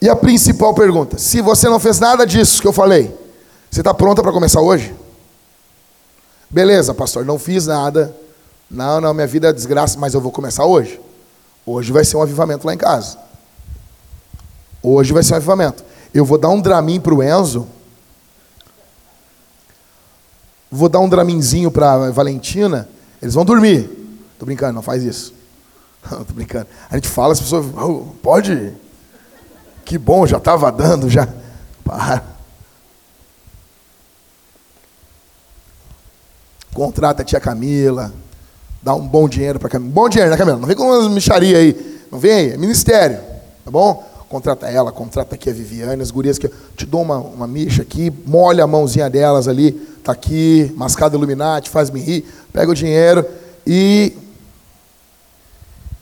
E a principal pergunta: se você não fez nada disso que eu falei, você está pronta para começar hoje? Beleza, pastor, não fiz nada. Não, não, minha vida é desgraça, mas eu vou começar hoje. Hoje vai ser um avivamento lá em casa. Hoje vai ser um avivamento. Eu vou dar um dramin para o Enzo. Vou dar um draminzinho para Valentina. Eles vão dormir. Tô brincando, não faz isso. Tô brincando. A gente fala, as pessoas, oh, pode? Que bom, já estava dando, já. Para. Contrata a tia Camila. Dá um bom dinheiro para Camila. Bom dinheiro, né, Camila? Não vem com umas micharia aí. Não vem aí. É ministério. Tá bom? Contrata ela, contrata aqui a Viviane, as gurias que te dou uma, uma micha aqui, molha a mãozinha delas ali, tá aqui, mascada Illuminati, faz-me rir, pega o dinheiro e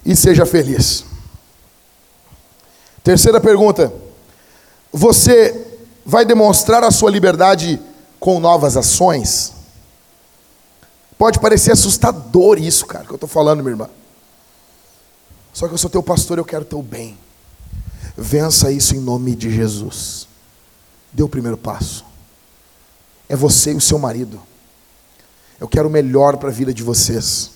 e seja feliz. Terceira pergunta: Você vai demonstrar a sua liberdade com novas ações? Pode parecer assustador isso, cara, que eu estou falando, minha irmã. Só que eu sou teu pastor, eu quero teu bem. Vença isso em nome de Jesus. Dê o primeiro passo. É você e o seu marido. Eu quero o melhor para a vida de vocês.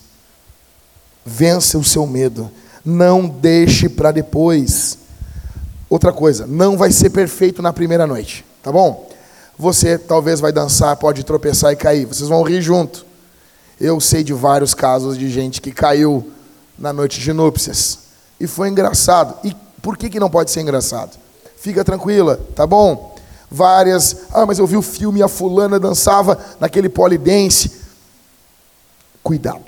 Vença o seu medo. Não deixe para depois. Outra coisa, não vai ser perfeito na primeira noite, tá bom? Você talvez vai dançar, pode tropeçar e cair. Vocês vão rir junto. Eu sei de vários casos de gente que caiu na noite de núpcias. E foi engraçado. E por que, que não pode ser engraçado? Fica tranquila, tá bom? Várias. Ah, mas eu vi o filme a fulana dançava naquele polidense. Cuidado.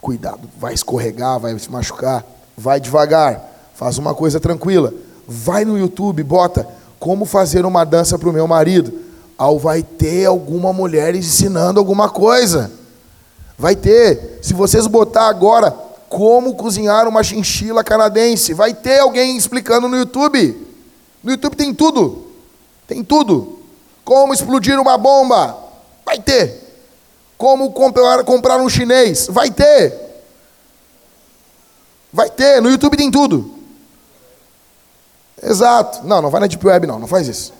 Cuidado. Vai escorregar, vai se machucar. Vai devagar. Faz uma coisa tranquila. Vai no YouTube, bota como fazer uma dança para o meu marido. Ao vai ter alguma mulher ensinando alguma coisa. Vai ter. Se vocês botar agora como cozinhar uma chinchila canadense. Vai ter alguém explicando no YouTube. No YouTube tem tudo. Tem tudo. Como explodir uma bomba. Vai ter. Como comprar, comprar um chinês. Vai ter. Vai ter. No YouTube tem tudo. Exato. Não, não vai na Deep Web, não. Não faz isso.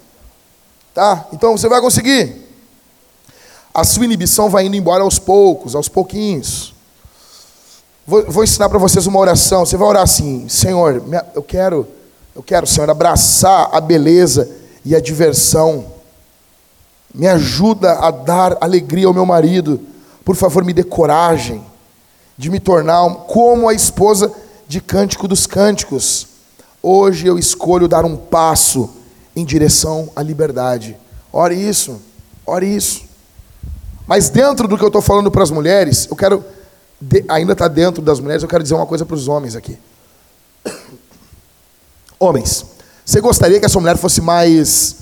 Tá? Então você vai conseguir. A sua inibição vai indo embora aos poucos, aos pouquinhos. Vou, vou ensinar para vocês uma oração. Você vai orar assim: Senhor, eu quero, eu quero, Senhor, abraçar a beleza e a diversão. Me ajuda a dar alegria ao meu marido. Por favor, me dê coragem de me tornar como a esposa de Cântico dos Cânticos. Hoje eu escolho dar um passo em direção à liberdade. Ore isso, ore isso. Mas dentro do que eu estou falando para as mulheres, eu quero de, ainda está dentro das mulheres, eu quero dizer uma coisa para os homens aqui. Homens, você gostaria que a sua mulher fosse mais.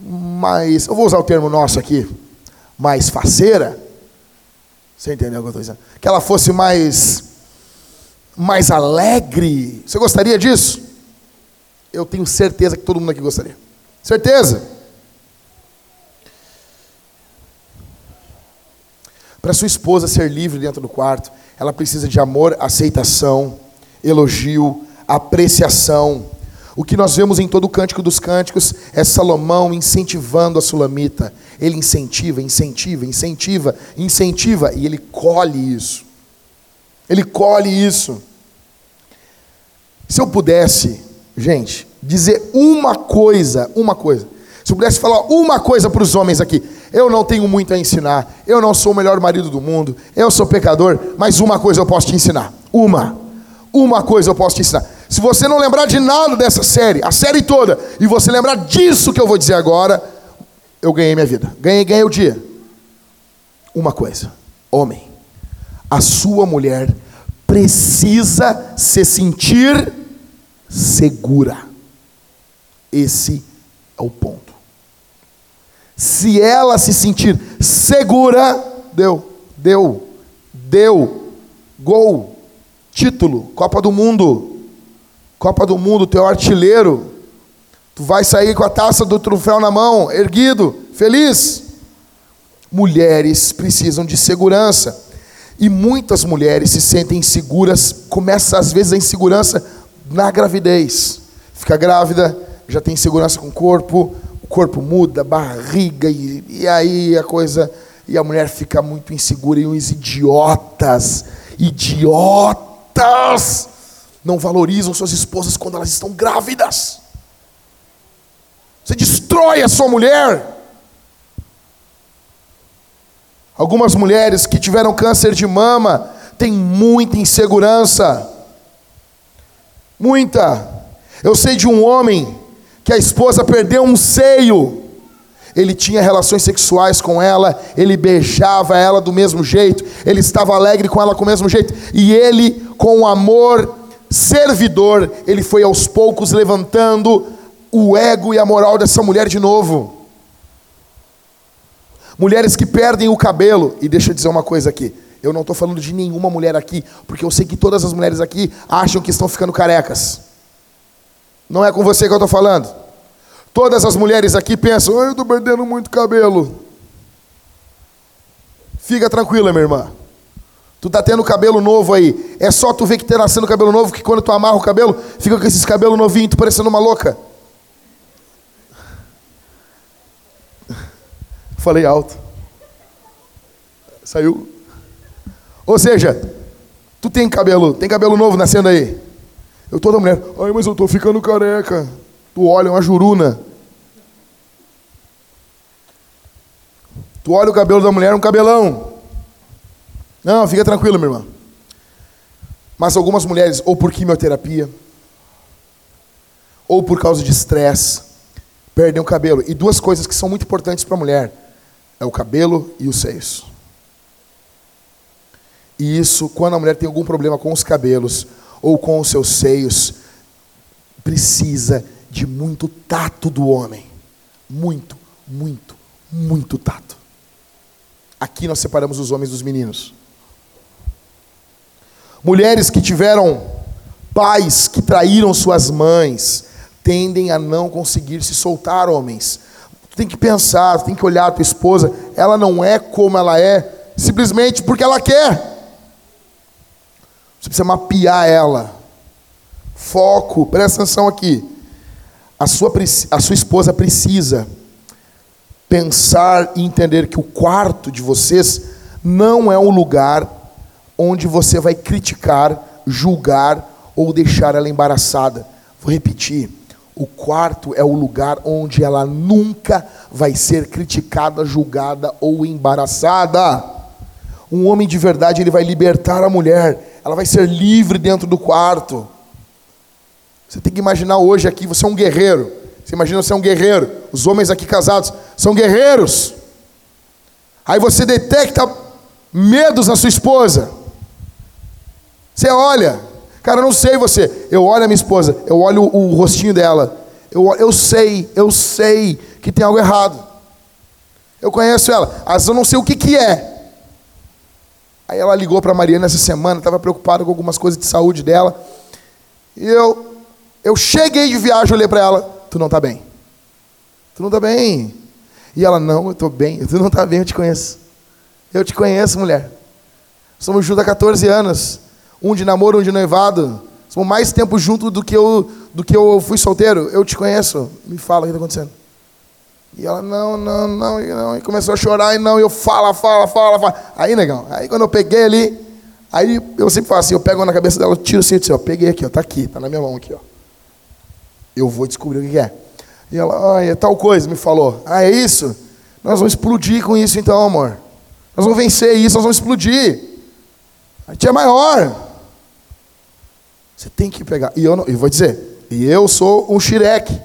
mais. Eu vou usar o termo nosso aqui. Mais faceira? Você entendeu o que eu estou dizendo? Que ela fosse mais. mais alegre. Você gostaria disso? Eu tenho certeza que todo mundo aqui gostaria. Certeza? Para sua esposa ser livre dentro do quarto, ela precisa de amor, aceitação, elogio, apreciação. O que nós vemos em todo o Cântico dos Cânticos é Salomão incentivando a Sulamita. Ele incentiva, incentiva, incentiva, incentiva e ele colhe isso. Ele colhe isso. Se eu pudesse, gente, dizer uma coisa, uma coisa. Se eu pudesse falar uma coisa para os homens aqui, eu não tenho muito a ensinar, eu não sou o melhor marido do mundo, eu sou pecador, mas uma coisa eu posso te ensinar. Uma. Uma coisa eu posso te ensinar. Se você não lembrar de nada dessa série, a série toda, e você lembrar disso que eu vou dizer agora, eu ganhei minha vida. Ganhei, ganhei o dia. Uma coisa, homem, a sua mulher precisa se sentir segura. Esse é o ponto. Se ela se sentir segura, deu, deu, deu, gol, título, Copa do Mundo, Copa do Mundo, teu artilheiro. Tu vai sair com a taça do troféu na mão, erguido, feliz. Mulheres precisam de segurança. E muitas mulheres se sentem inseguras, começa às vezes a insegurança na gravidez. Fica grávida, já tem insegurança com o corpo, o corpo muda, barriga, e, e aí a coisa. E a mulher fica muito insegura, e os idiotas, idiotas, não valorizam suas esposas quando elas estão grávidas. Você destrói a sua mulher. Algumas mulheres que tiveram câncer de mama têm muita insegurança. Muita. Eu sei de um homem que a esposa perdeu um seio. Ele tinha relações sexuais com ela, ele beijava ela do mesmo jeito, ele estava alegre com ela do mesmo jeito, e ele, com amor servidor, ele foi aos poucos levantando o ego e a moral dessa mulher de novo. Mulheres que perdem o cabelo, e deixa eu dizer uma coisa aqui. Eu não estou falando de nenhuma mulher aqui, porque eu sei que todas as mulheres aqui acham que estão ficando carecas. Não é com você que eu estou falando. Todas as mulheres aqui pensam, eu estou perdendo muito cabelo. Fica tranquila, minha irmã. Tu tá tendo cabelo novo aí. É só tu ver que tá nascendo cabelo novo, que quando tu amarra o cabelo, fica com esses cabelos novinhos, tu parecendo uma louca. Falei alto. Saiu. Ou seja, tu tem cabelo, tem cabelo novo nascendo aí. Eu toda mulher, ai, mas eu tô ficando careca. Tu olha uma juruna. Tu olha o cabelo da mulher, um cabelão. Não, fica tranquilo, minha irmã. Mas algumas mulheres, ou por quimioterapia, ou por causa de estresse, perdem o cabelo. E duas coisas que são muito importantes para a mulher é o cabelo e os seios. E isso, quando a mulher tem algum problema com os cabelos ou com os seus seios, precisa de muito tato do homem. Muito, muito, muito tato. Aqui nós separamos os homens dos meninos. Mulheres que tiveram pais que traíram suas mães tendem a não conseguir se soltar, homens. Tu tem que pensar, tu tem que olhar a tua esposa, ela não é como ela é, simplesmente porque ela quer. Você precisa mapear ela. Foco, presta atenção aqui. A sua, a sua esposa precisa pensar e entender que o quarto de vocês não é um lugar onde você vai criticar, julgar ou deixar ela embaraçada. Vou repetir. O quarto é o lugar onde ela nunca vai ser criticada, julgada ou embaraçada. Um homem de verdade, ele vai libertar a mulher, ela vai ser livre dentro do quarto. Você tem que imaginar hoje aqui, você é um guerreiro. Você imagina você é um guerreiro. Os homens aqui casados são guerreiros. Aí você detecta medos na sua esposa. Você olha, Cara, eu não sei você. Eu olho a minha esposa, eu olho o, o rostinho dela. Eu, eu sei, eu sei que tem algo errado. Eu conheço ela, mas eu não sei o que, que é. Aí ela ligou para a Mariana essa semana, estava preocupada com algumas coisas de saúde dela. E eu, eu cheguei de viagem, olhei para ela, tu não está bem. Tu não está bem. E ela, não, eu estou bem. Tu não está bem, eu te conheço. Eu te conheço, mulher. Somos juntos há 14 anos um de namoro, um de noivado. Somos mais tempo juntos do que eu do que eu fui solteiro. Eu te conheço. Me fala o que está acontecendo. E ela, não, não, não, e não. E começou a chorar, e não, e eu fala, fala, fala, fala. Aí, negão, aí quando eu peguei ali, aí eu sempre faço assim, eu pego na cabeça dela, tiro assim, assim, ó, peguei aqui, ó, tá aqui, tá na minha mão aqui, ó. Eu vou descobrir o que é. E ela, ah, é tal coisa, me falou. Ah, é isso? Nós vamos explodir com isso então, amor. Nós vamos vencer isso, nós vamos explodir. A gente é maior. Você tem que pegar. E eu, não, eu vou dizer, e eu sou um xireque.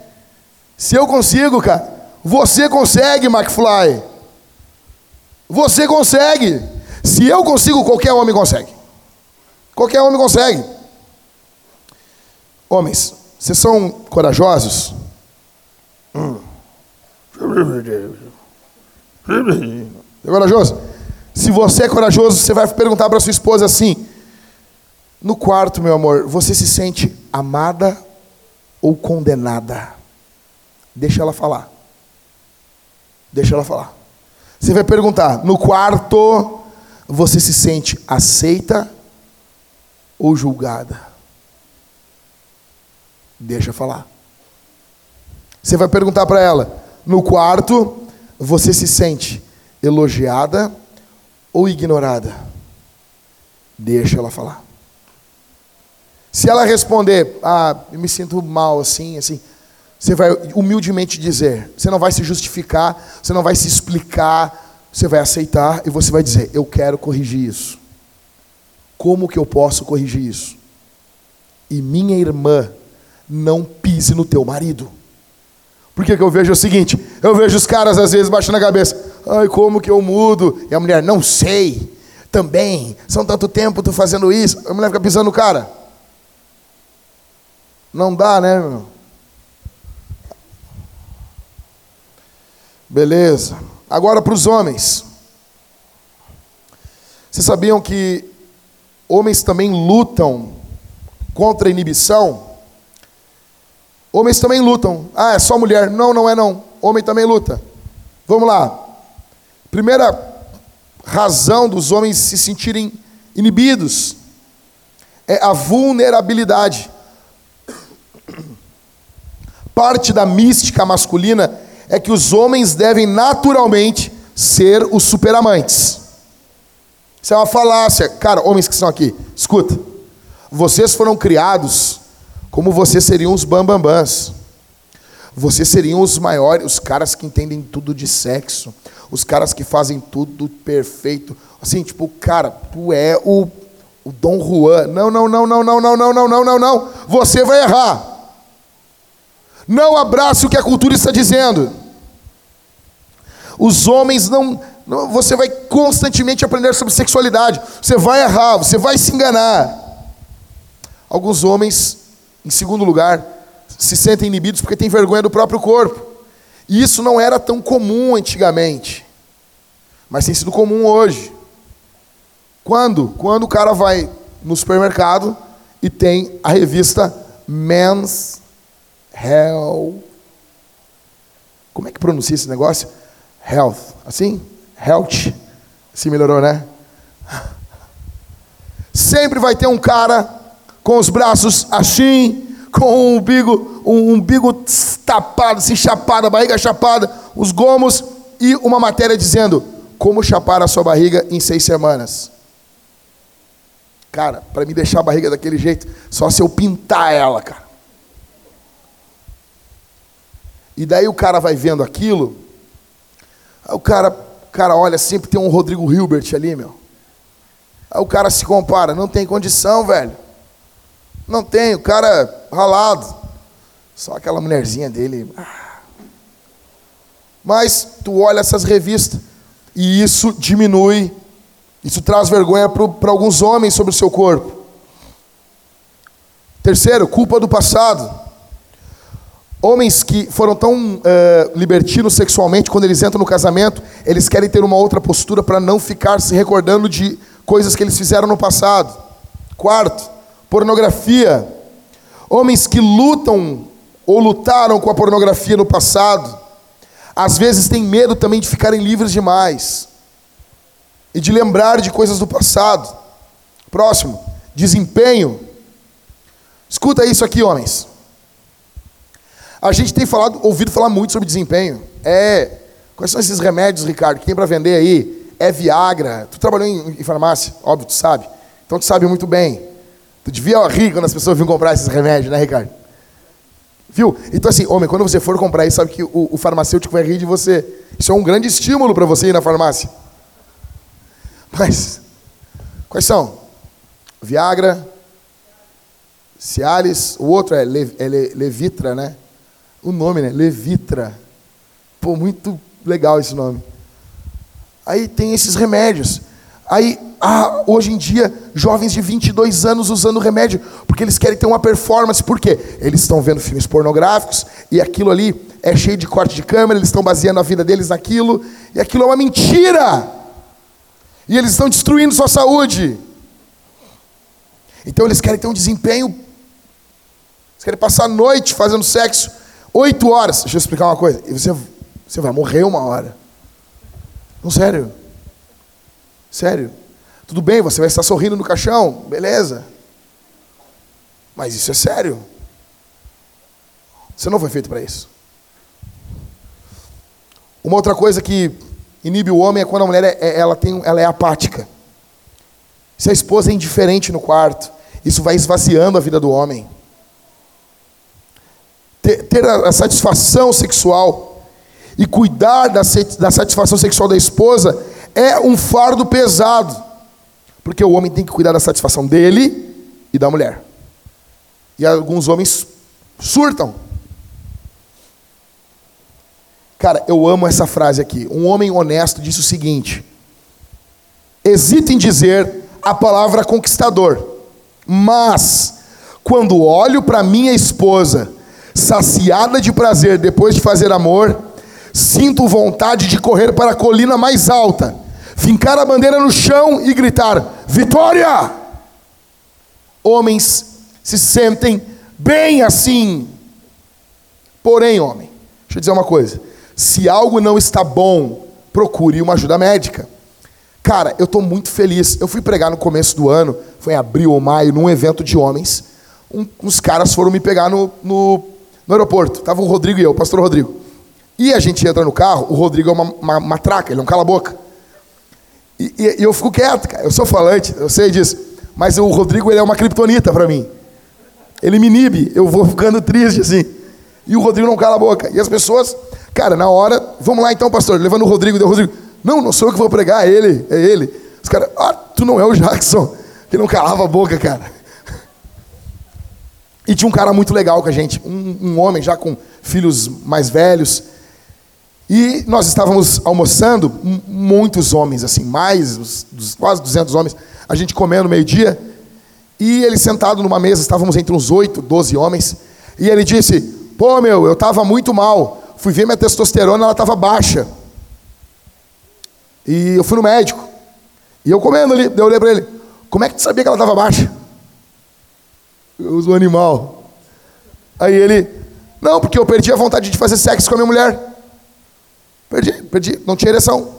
Se eu consigo, cara, você consegue, McFly. Você consegue. Se eu consigo, qualquer homem consegue. Qualquer homem consegue. Homens, vocês são corajosos? Hum. É corajoso? Se você é corajoso, você vai perguntar para sua esposa assim: no quarto, meu amor, você se sente amada ou condenada? Deixa ela falar. Deixa ela falar. Você vai perguntar: no quarto, você se sente aceita ou julgada? Deixa falar. Você vai perguntar para ela: no quarto, você se sente elogiada ou ignorada? Deixa ela falar. Se ela responder: ah, eu me sinto mal assim, assim, você vai humildemente dizer, você não vai se justificar, você não vai se explicar, você vai aceitar e você vai dizer: Eu quero corrigir isso. Como que eu posso corrigir isso? E minha irmã, não pise no teu marido. Por que, que eu vejo o seguinte? Eu vejo os caras às vezes baixando a cabeça. Ai, como que eu mudo? E a mulher, não sei. Também, são tanto tempo tu fazendo isso. A mulher fica pisando no cara. Não dá, né, meu? Beleza. Agora para os homens. Vocês sabiam que homens também lutam contra a inibição? Homens também lutam. Ah, é só mulher. Não, não é não. Homem também luta. Vamos lá. Primeira razão dos homens se sentirem inibidos é a vulnerabilidade. Parte da mística masculina é que os homens devem naturalmente ser os superamantes. Isso é uma falácia. Cara, homens que estão aqui, escuta. Vocês foram criados como vocês seriam os bambambãs. Vocês seriam os maiores, os caras que entendem tudo de sexo, os caras que fazem tudo perfeito. Assim, tipo, cara, tu é o, o Dom Juan. Não, não, não, não, não, não, não, não, não, não, não. Você vai errar. Não abrace o que a cultura está dizendo. Os homens não, não, Você vai constantemente aprender sobre sexualidade. Você vai errar, você vai se enganar. Alguns homens, em segundo lugar, se sentem inibidos porque têm vergonha do próprio corpo. E isso não era tão comum antigamente, mas tem sido comum hoje. Quando? Quando o cara vai no supermercado e tem a revista Men's Health. Como é que pronuncia esse negócio? Health. Assim? Health. Se melhorou, né? Sempre vai ter um cara com os braços assim, com o umbigo, um umbigo tapado, assim, chapado, a barriga chapada, os gomos e uma matéria dizendo como chapar a sua barriga em seis semanas. Cara, para me deixar a barriga daquele jeito, só se eu pintar ela, cara. E daí o cara vai vendo aquilo, Aí o cara, cara olha, sempre tem um Rodrigo Hilbert ali, meu. Aí o cara se compara, não tem condição, velho. Não tem, o cara ralado. Só aquela mulherzinha dele. Mas tu olha essas revistas e isso diminui, isso traz vergonha para alguns homens sobre o seu corpo. Terceiro, culpa do passado. Homens que foram tão uh, libertinos sexualmente, quando eles entram no casamento, eles querem ter uma outra postura para não ficar se recordando de coisas que eles fizeram no passado. Quarto, pornografia. Homens que lutam ou lutaram com a pornografia no passado, às vezes têm medo também de ficarem livres demais e de lembrar de coisas do passado. Próximo, desempenho. Escuta isso aqui, homens. A gente tem falado, ouvido falar muito sobre desempenho. É, quais são esses remédios, Ricardo, que tem para vender aí? É Viagra. Tu trabalhou em, em, farmácia, óbvio, tu sabe. Então tu sabe muito bem. Tu devia rir quando as pessoas vinham comprar esses remédios, né, Ricardo? Viu? Então assim, homem, quando você for comprar isso, sabe que o, o farmacêutico vai rir de você. Isso é um grande estímulo para você ir na farmácia. Mas, quais são? Viagra, Cialis, o outro é, Le, é Le, Levitra, né? O nome, né? Levitra. Pô, muito legal esse nome. Aí tem esses remédios. Aí, ah, hoje em dia, jovens de 22 anos usando remédio, porque eles querem ter uma performance. Por quê? Eles estão vendo filmes pornográficos e aquilo ali é cheio de corte de câmera, eles estão baseando a vida deles naquilo, e aquilo é uma mentira. E eles estão destruindo sua saúde. Então eles querem ter um desempenho Você quer passar a noite fazendo sexo, oito horas. Deixa eu explicar uma coisa. Você, você vai morrer uma hora. Não, sério. Sério. Tudo bem, você vai estar sorrindo no caixão, beleza. Mas isso é sério. Você não foi feito para isso. Uma outra coisa que inibe o homem é quando a mulher é, é, ela tem, ela é apática. Se a esposa é indiferente no quarto, isso vai esvaziando a vida do homem. Ter, ter a, a, satisfação sexual e cuidar da, da satisfação sexual da esposa é um fardo pesado. Porque o homem tem que cuidar da satisfação dele e da mulher. E alguns homens surtam. Cara, eu amo essa frase aqui. Um homem honesto disse o seguinte: hesita em dizer a palavra conquistador, mas quando olho para minha esposa, saciada de prazer depois de fazer amor, sinto vontade de correr para a colina mais alta, fincar a bandeira no chão e gritar: Vitória! Homens se sentem bem assim. Porém, homem, deixa eu dizer uma coisa: se algo não está bom, procure uma ajuda médica. Cara, eu estou muito feliz. Eu fui pregar no começo do ano, foi em abril ou maio, num evento de homens. Um, uns caras foram me pegar no, no, no aeroporto. Tava o Rodrigo e eu, o pastor Rodrigo. E a gente entra no carro, o Rodrigo é uma, uma matraca, ele é um cala-boca. E, e, e, eu fico quieto, cara. Eu sou falante, eu sei disso. Mas o Rodrigo ele é uma criptonita para mim. Ele me inibe, eu vou ficando triste assim. E o Rodrigo não cala a boca. E as pessoas, cara, na hora, vamos lá então, pastor, levando o Rodrigo, deu o Rodrigo. Não, não sou eu que vou pregar, é ele, é ele. Os caras, ah, tu não é o Jackson, que não calava a boca, cara. E tinha um cara muito legal com a gente, um, um homem já com filhos mais velhos. E nós estávamos almoçando, muitos homens, assim, mais, quase 200 homens, a gente comendo meio-dia, e ele sentado numa mesa, estávamos entre uns 8, 12 homens, e ele disse: Pô, meu, eu estava muito mal, fui ver minha testosterona, ela estava baixa. E eu fui no médico. E eu comendo ali, eu olhei para ele: Como é que tu sabia que ela estava baixa? Eu uso animal. Aí ele: Não, porque eu perdi a vontade de fazer sexo com a minha mulher. Perdi, perdi, não tinha ereção.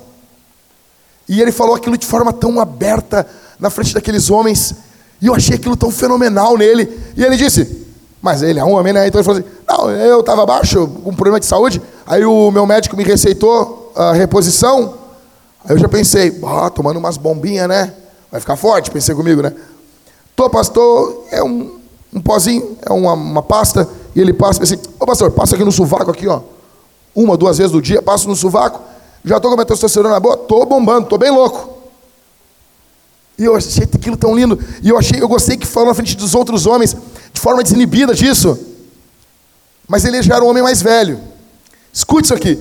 E ele falou aquilo de forma tão aberta na frente daqueles homens. E eu achei aquilo tão fenomenal nele. E ele disse: Mas ele é um homem, né? Então ele falou assim: Não, eu estava baixo, com um problema de saúde. Aí o meu médico me receitou a reposição. Aí eu já pensei: Ah, tomando umas bombinhas, né? Vai ficar forte, pensei comigo, né? Tô, pastor, é um, um pozinho, é uma, uma pasta. E ele passa, assim: Ô pastor, passa aqui no sovaco, aqui, ó uma, duas vezes do dia, passo no sovaco, já estou com a testosterona boa, estou bombando, estou bem louco. E eu achei aquilo tão lindo. E eu achei, eu gostei que falou na frente dos outros homens, de forma desinibida disso. Mas ele já era um homem mais velho. Escute isso aqui.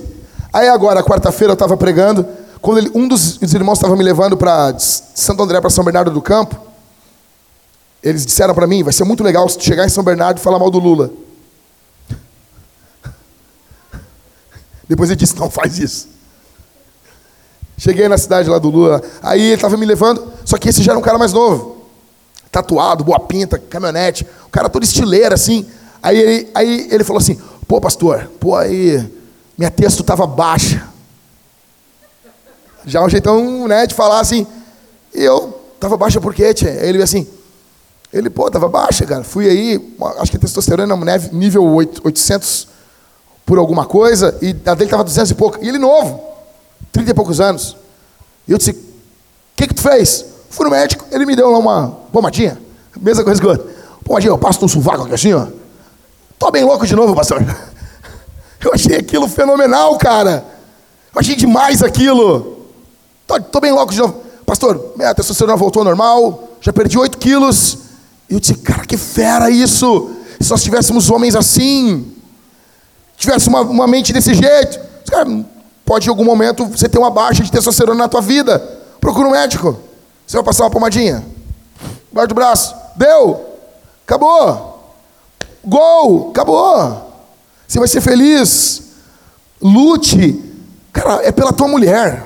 Aí agora, quarta-feira, eu estava pregando, quando ele, um dos irmãos estava me levando para Santo André, para São Bernardo do Campo, eles disseram para mim, vai ser muito legal chegar em São Bernardo e falar mal do Lula. Depois ele disse: Não faz isso. Cheguei na cidade lá do Lula, aí ele estava me levando, só que esse já era um cara mais novo. Tatuado, boa pinta, caminhonete, um cara todo estileiro assim. Aí ele, aí ele falou assim: Pô, pastor, pô, aí minha texto estava baixa. Já um jeitão né, de falar assim. E eu, estava baixa por quê, tia? Aí ele assim, ele, pô, estava baixa, cara. Fui aí, acho que a testosterona nível 800 por alguma coisa, e a dele estava 200 e pouco. E ele novo, 30 e poucos anos. E eu disse: O que, que tu fez? Fui no médico, ele me deu lá uma pomadinha. Mesma coisa que eu. Pomadinha, eu passo no sovaco aqui assim, ó. Tô bem louco de novo, pastor. Eu achei aquilo fenomenal, cara. Eu achei demais aquilo. Tô, tô bem louco de novo. Pastor, minha testosterona voltou ao normal, já perdi 8 quilos. Eu disse, cara, que fera isso. Se nós tivéssemos homens assim, tivesse uma, uma mente desse jeito, cara, pode em algum momento você ter uma baixa de testosterona na tua vida. Procura um médico. Você vai passar uma pomadinha. Guarda do braço. Deu. Acabou. Gol. Acabou. Você vai ser feliz. Lute. Cara, é pela tua mulher.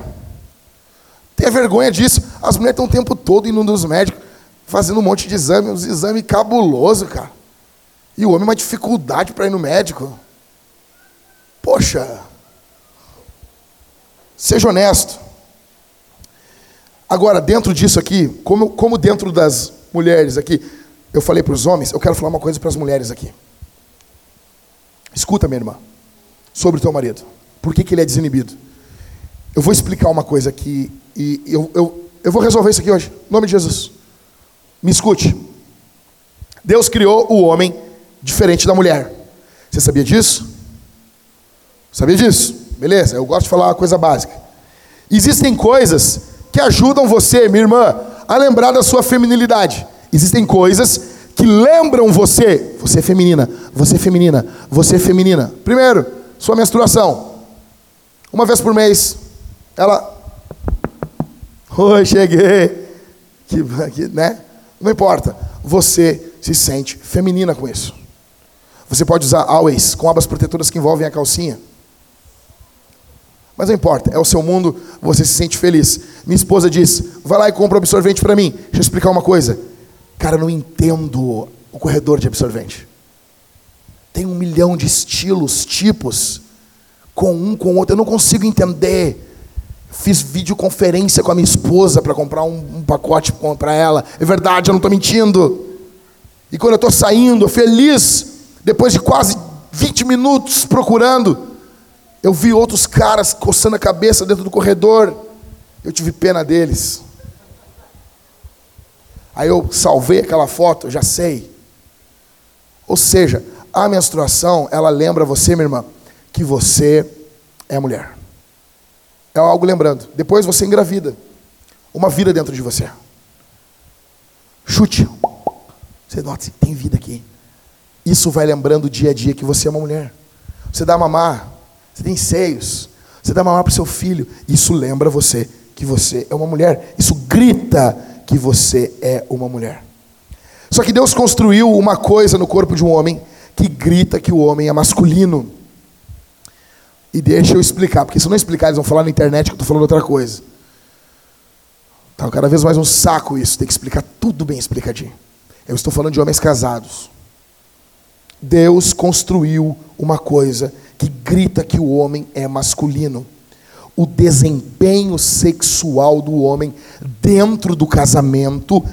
Tenha vergonha disso. As mulheres estão o tempo todo indo nos médicos, fazendo um monte de exame, uns exames cabulosos, cara. E o homem uma dificuldade para ir no médico. Poxa, seja honesto. Agora, dentro disso aqui, como, como dentro das mulheres aqui, eu falei para os homens, eu quero falar uma coisa para as mulheres aqui. Escuta, minha irmã, sobre o teu marido. Por que, que ele é desinibido? Eu vou explicar uma coisa aqui e eu, eu, eu vou resolver isso aqui hoje, em nome de Jesus. Me escute. Deus criou o homem diferente da mulher. Você sabia disso? Sabia disso? Beleza, eu gosto de falar uma coisa básica. Existem coisas que ajudam você, minha irmã, a lembrar da sua feminilidade. Existem coisas que lembram você, você é feminina, você é feminina, você é feminina. Primeiro, sua menstruação. Uma vez por mês, ela. Oi, cheguei. Que, né? Não importa. Você se sente feminina com isso. Você pode usar always com abas protetoras que envolvem a calcinha. Mas não importa, é o seu mundo, você se sente feliz. Minha esposa diz: vai lá e compra um absorvente para mim. Deixa eu explicar uma coisa. Cara, não entendo o corredor de absorvente. Tem um milhão de estilos, tipos, com um, com outro. Eu não consigo entender. Fiz videoconferência com a minha esposa para comprar um, um pacote para ela. É verdade, eu não estou mentindo. E quando eu estou saindo, feliz, depois de quase 20 minutos procurando, eu vi outros caras coçando a cabeça dentro do corredor. Eu tive pena deles. Aí eu salvei aquela foto, já sei. Ou seja, a menstruação, ela lembra você, minha irmã, que você é mulher. É algo lembrando. Depois você engravida. Uma vida dentro de você. Chute. Você nota, tem vida aqui. Isso vai lembrando dia a dia que você é uma mulher. Você dá mamar, você tem seios, você dá mamar para o seu filho. Isso lembra você que você é uma mulher. Isso grita que você é uma mulher. Só que Deus construiu uma coisa no corpo de um homem que grita que o homem é masculino. E deixa eu explicar, porque se eu não explicar, eles vão falar na internet que eu estou falando outra coisa. Tá cada vez mais um saco isso, tem que explicar tudo bem explicadinho. Eu estou falando de homens casados. Deus construiu uma coisa que grita que o homem é masculino. O desempenho sexual do homem dentro do casamento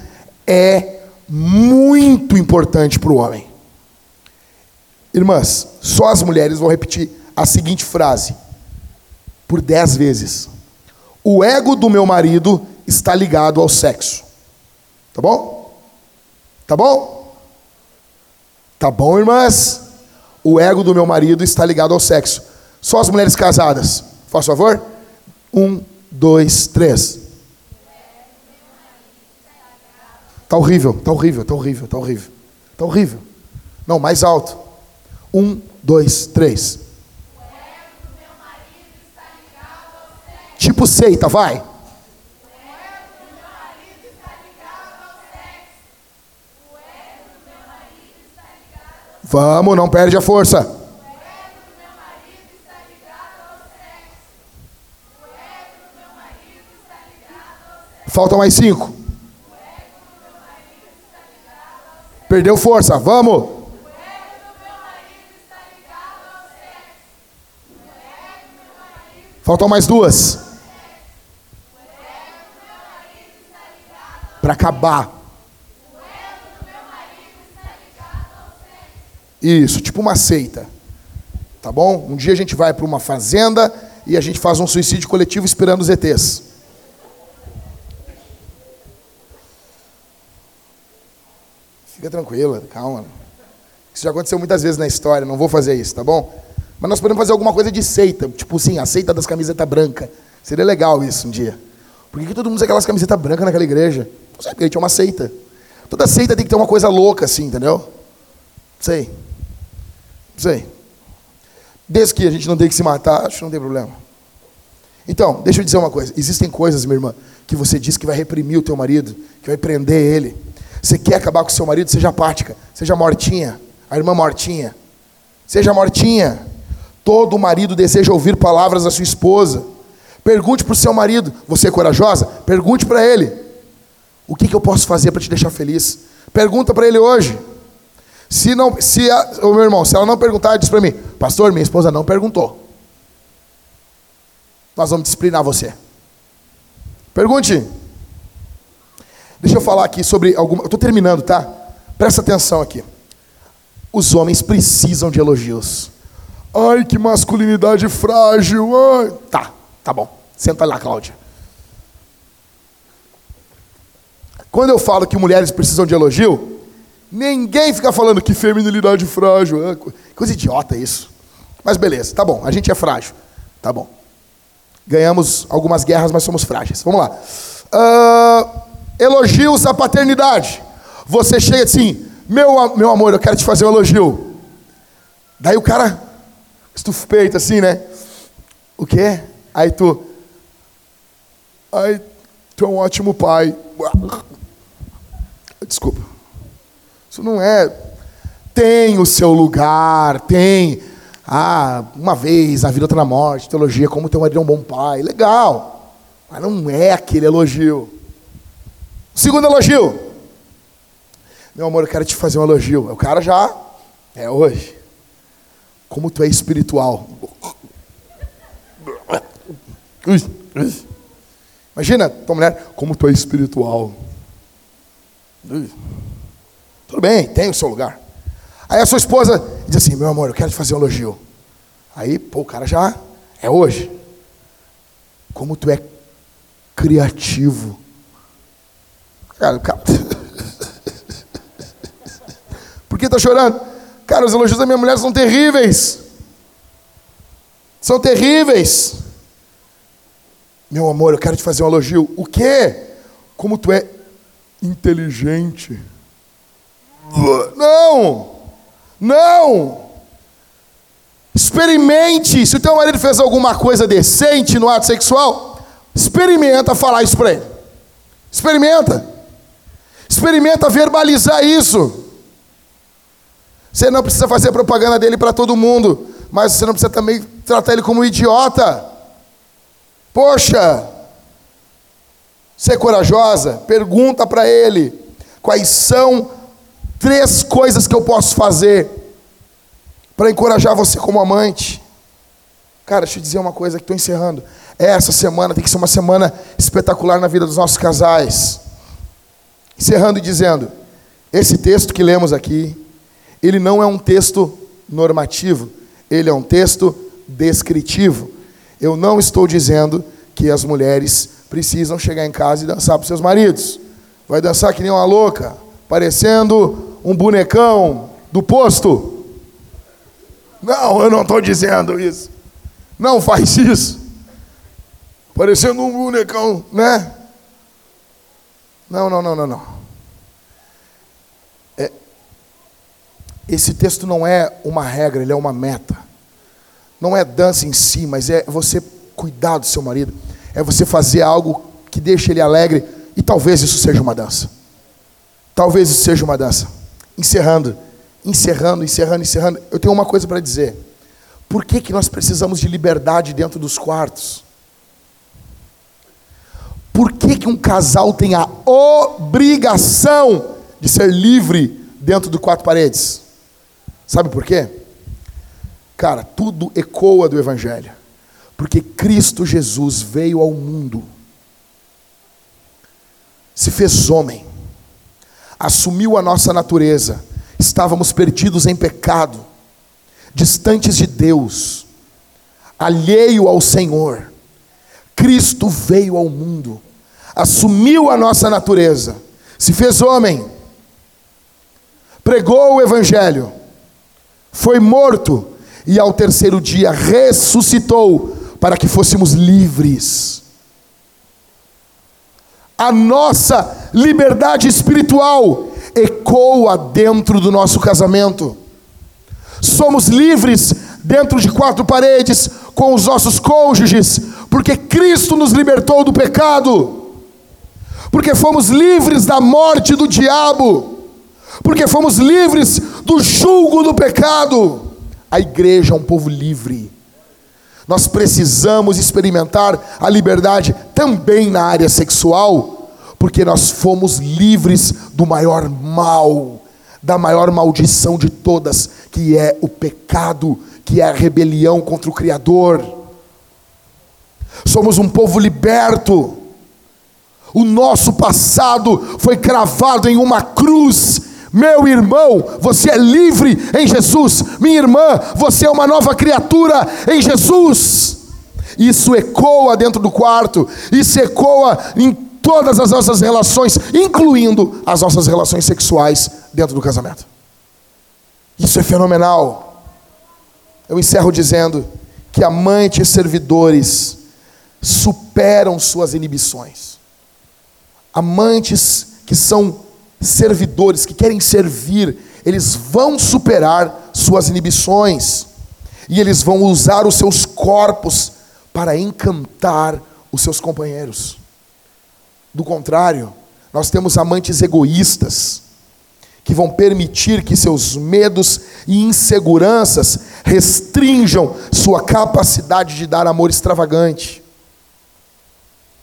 é muito importante para o homem. Irmãs, só as mulheres vão repetir a seguinte frase por dez vezes: O ego do meu marido está ligado ao sexo. Tá bom? Tá bom? Tá bom, irmãs? O ego do meu marido está ligado ao sexo. Só as mulheres casadas. Faz favor? Um, dois, três. Tá horrível, tá horrível, tá horrível, tá horrível. Tá horrível. Não, mais alto. Um, dois, três. Tipo seita, vai. Vamos, não perde a força. Faltam mais cinco. Perdeu força, vamos. Faltam mais duas. Para acabar. Isso, tipo uma seita. Tá bom? Um dia a gente vai para uma fazenda e a gente faz um suicídio coletivo esperando os ETs. Fica tranquila, calma. Isso já aconteceu muitas vezes na história, não vou fazer isso, tá bom? Mas nós podemos fazer alguma coisa de seita, tipo assim, a seita das camisetas brancas. Seria legal isso um dia. Por que, que todo mundo usa aquelas camisetas brancas naquela igreja? Não sei, porque a gente é uma seita. Toda seita tem que ter uma coisa louca assim, entendeu? Sei. Sei. Desde que a gente não tem que se matar, acho que não tem problema. Então, deixa eu dizer uma coisa. Existem coisas, minha irmã, que você diz que vai reprimir o teu marido, que vai prender ele. Você quer acabar com o seu marido, seja apática, seja mortinha, a irmã mortinha. Seja mortinha. Todo marido deseja ouvir palavras da sua esposa. Pergunte para o seu marido: Você é corajosa? Pergunte para ele: O que, que eu posso fazer para te deixar feliz? Pergunta para ele hoje. Se não, se a, o meu irmão, se ela não perguntar, diz para mim, pastor, minha esposa não perguntou. Nós vamos disciplinar você. Pergunte. Deixa eu falar aqui sobre alguma. Eu estou terminando, tá? Presta atenção aqui. Os homens precisam de elogios. Ai, que masculinidade frágil. Ai. Tá, tá bom. Senta lá, Cláudia. Quando eu falo que mulheres precisam de elogio, ninguém fica falando que feminilidade frágil. É coisa idiota isso. Mas beleza, tá bom, a gente é frágil. Tá bom. Ganhamos algumas guerras, mas somos frágeis. Vamos lá. Uh, elogios à paternidade. Você chega assim, meu, meu amor, eu quero te fazer um elogio. Daí o cara estufa o peito assim, né? O quê? Aí tu. Ai, tu é um ótimo pai. Desculpa. Isso não é. Tem o seu lugar, tem. Ah, uma vez, a vida está na morte, teologia, como teu marido é um bom pai. Legal. Mas não é aquele elogio. Segundo elogio. Meu amor, eu quero te fazer um elogio. O cara já. É hoje. Como tu é espiritual. Imagina, tua mulher, como tu é espiritual. Tudo bem, tem o seu lugar. Aí a sua esposa diz assim: Meu amor, eu quero te fazer um elogio. Aí, pô, o cara já é hoje. Como tu é criativo. Cara, cara. Por que tá chorando? Cara, os elogios da minha mulher são terríveis. São terríveis. Meu amor, eu quero te fazer um elogio. O quê? Como tu é inteligente. Não! Não! Experimente. Se o teu marido fez alguma coisa decente no ato sexual, experimenta falar isso para ele. Experimenta. Experimenta verbalizar isso. Você não precisa fazer propaganda dele para todo mundo, mas você não precisa também tratar ele como um idiota. Poxa, ser corajosa, pergunta para ele quais são três coisas que eu posso fazer para encorajar você como amante. Cara, deixa eu dizer uma coisa que estou encerrando. Essa semana tem que ser uma semana espetacular na vida dos nossos casais. Encerrando e dizendo: esse texto que lemos aqui, ele não é um texto normativo, ele é um texto descritivo. Eu não estou dizendo que as mulheres precisam chegar em casa e dançar para seus maridos. Vai dançar que nem uma louca, parecendo um bonecão do posto. Não, eu não estou dizendo isso. Não faz isso. Parecendo um bonecão, né? Não, não, não, não, não. É, esse texto não é uma regra, ele é uma meta. Não é dança em si, mas é você cuidar do seu marido é você fazer algo que deixe ele alegre, e talvez isso seja uma dança. Talvez isso seja uma dança. Encerrando, encerrando, encerrando, encerrando. Eu tenho uma coisa para dizer. Por que, que nós precisamos de liberdade dentro dos quartos? Por que, que um casal tem a obrigação de ser livre dentro de quatro paredes? Sabe por quê? Cara, tudo ecoa do Evangelho. Porque Cristo Jesus veio ao mundo, se fez homem, assumiu a nossa natureza, estávamos perdidos em pecado, distantes de Deus, alheio ao Senhor. Cristo veio ao mundo, assumiu a nossa natureza, se fez homem, pregou o Evangelho, foi morto e ao terceiro dia ressuscitou para que fôssemos livres. A nossa liberdade espiritual ecoa dentro do nosso casamento. Somos livres dentro de quatro paredes com os nossos cônjuges, porque Cristo nos libertou do pecado, porque fomos livres da morte do diabo, porque fomos livres do julgo do pecado. A igreja é um povo livre. Nós precisamos experimentar a liberdade também na área sexual, porque nós fomos livres do maior mal, da maior maldição de todas, que é o pecado, que é a rebelião contra o Criador. Somos um povo liberto. O nosso passado foi cravado em uma cruz. Meu irmão, você é livre em Jesus. Minha irmã, você é uma nova criatura em Jesus. Isso ecoa dentro do quarto, isso ecoa em todas as nossas relações, incluindo as nossas relações sexuais dentro do casamento. Isso é fenomenal. Eu encerro dizendo que amantes servidores superam suas inibições. Amantes que são servidores, que querem servir, eles vão superar suas inibições e eles vão usar os seus corpos para encantar os seus companheiros. Do contrário, nós temos amantes egoístas que vão permitir que seus medos e inseguranças restringam sua capacidade de dar amor extravagante.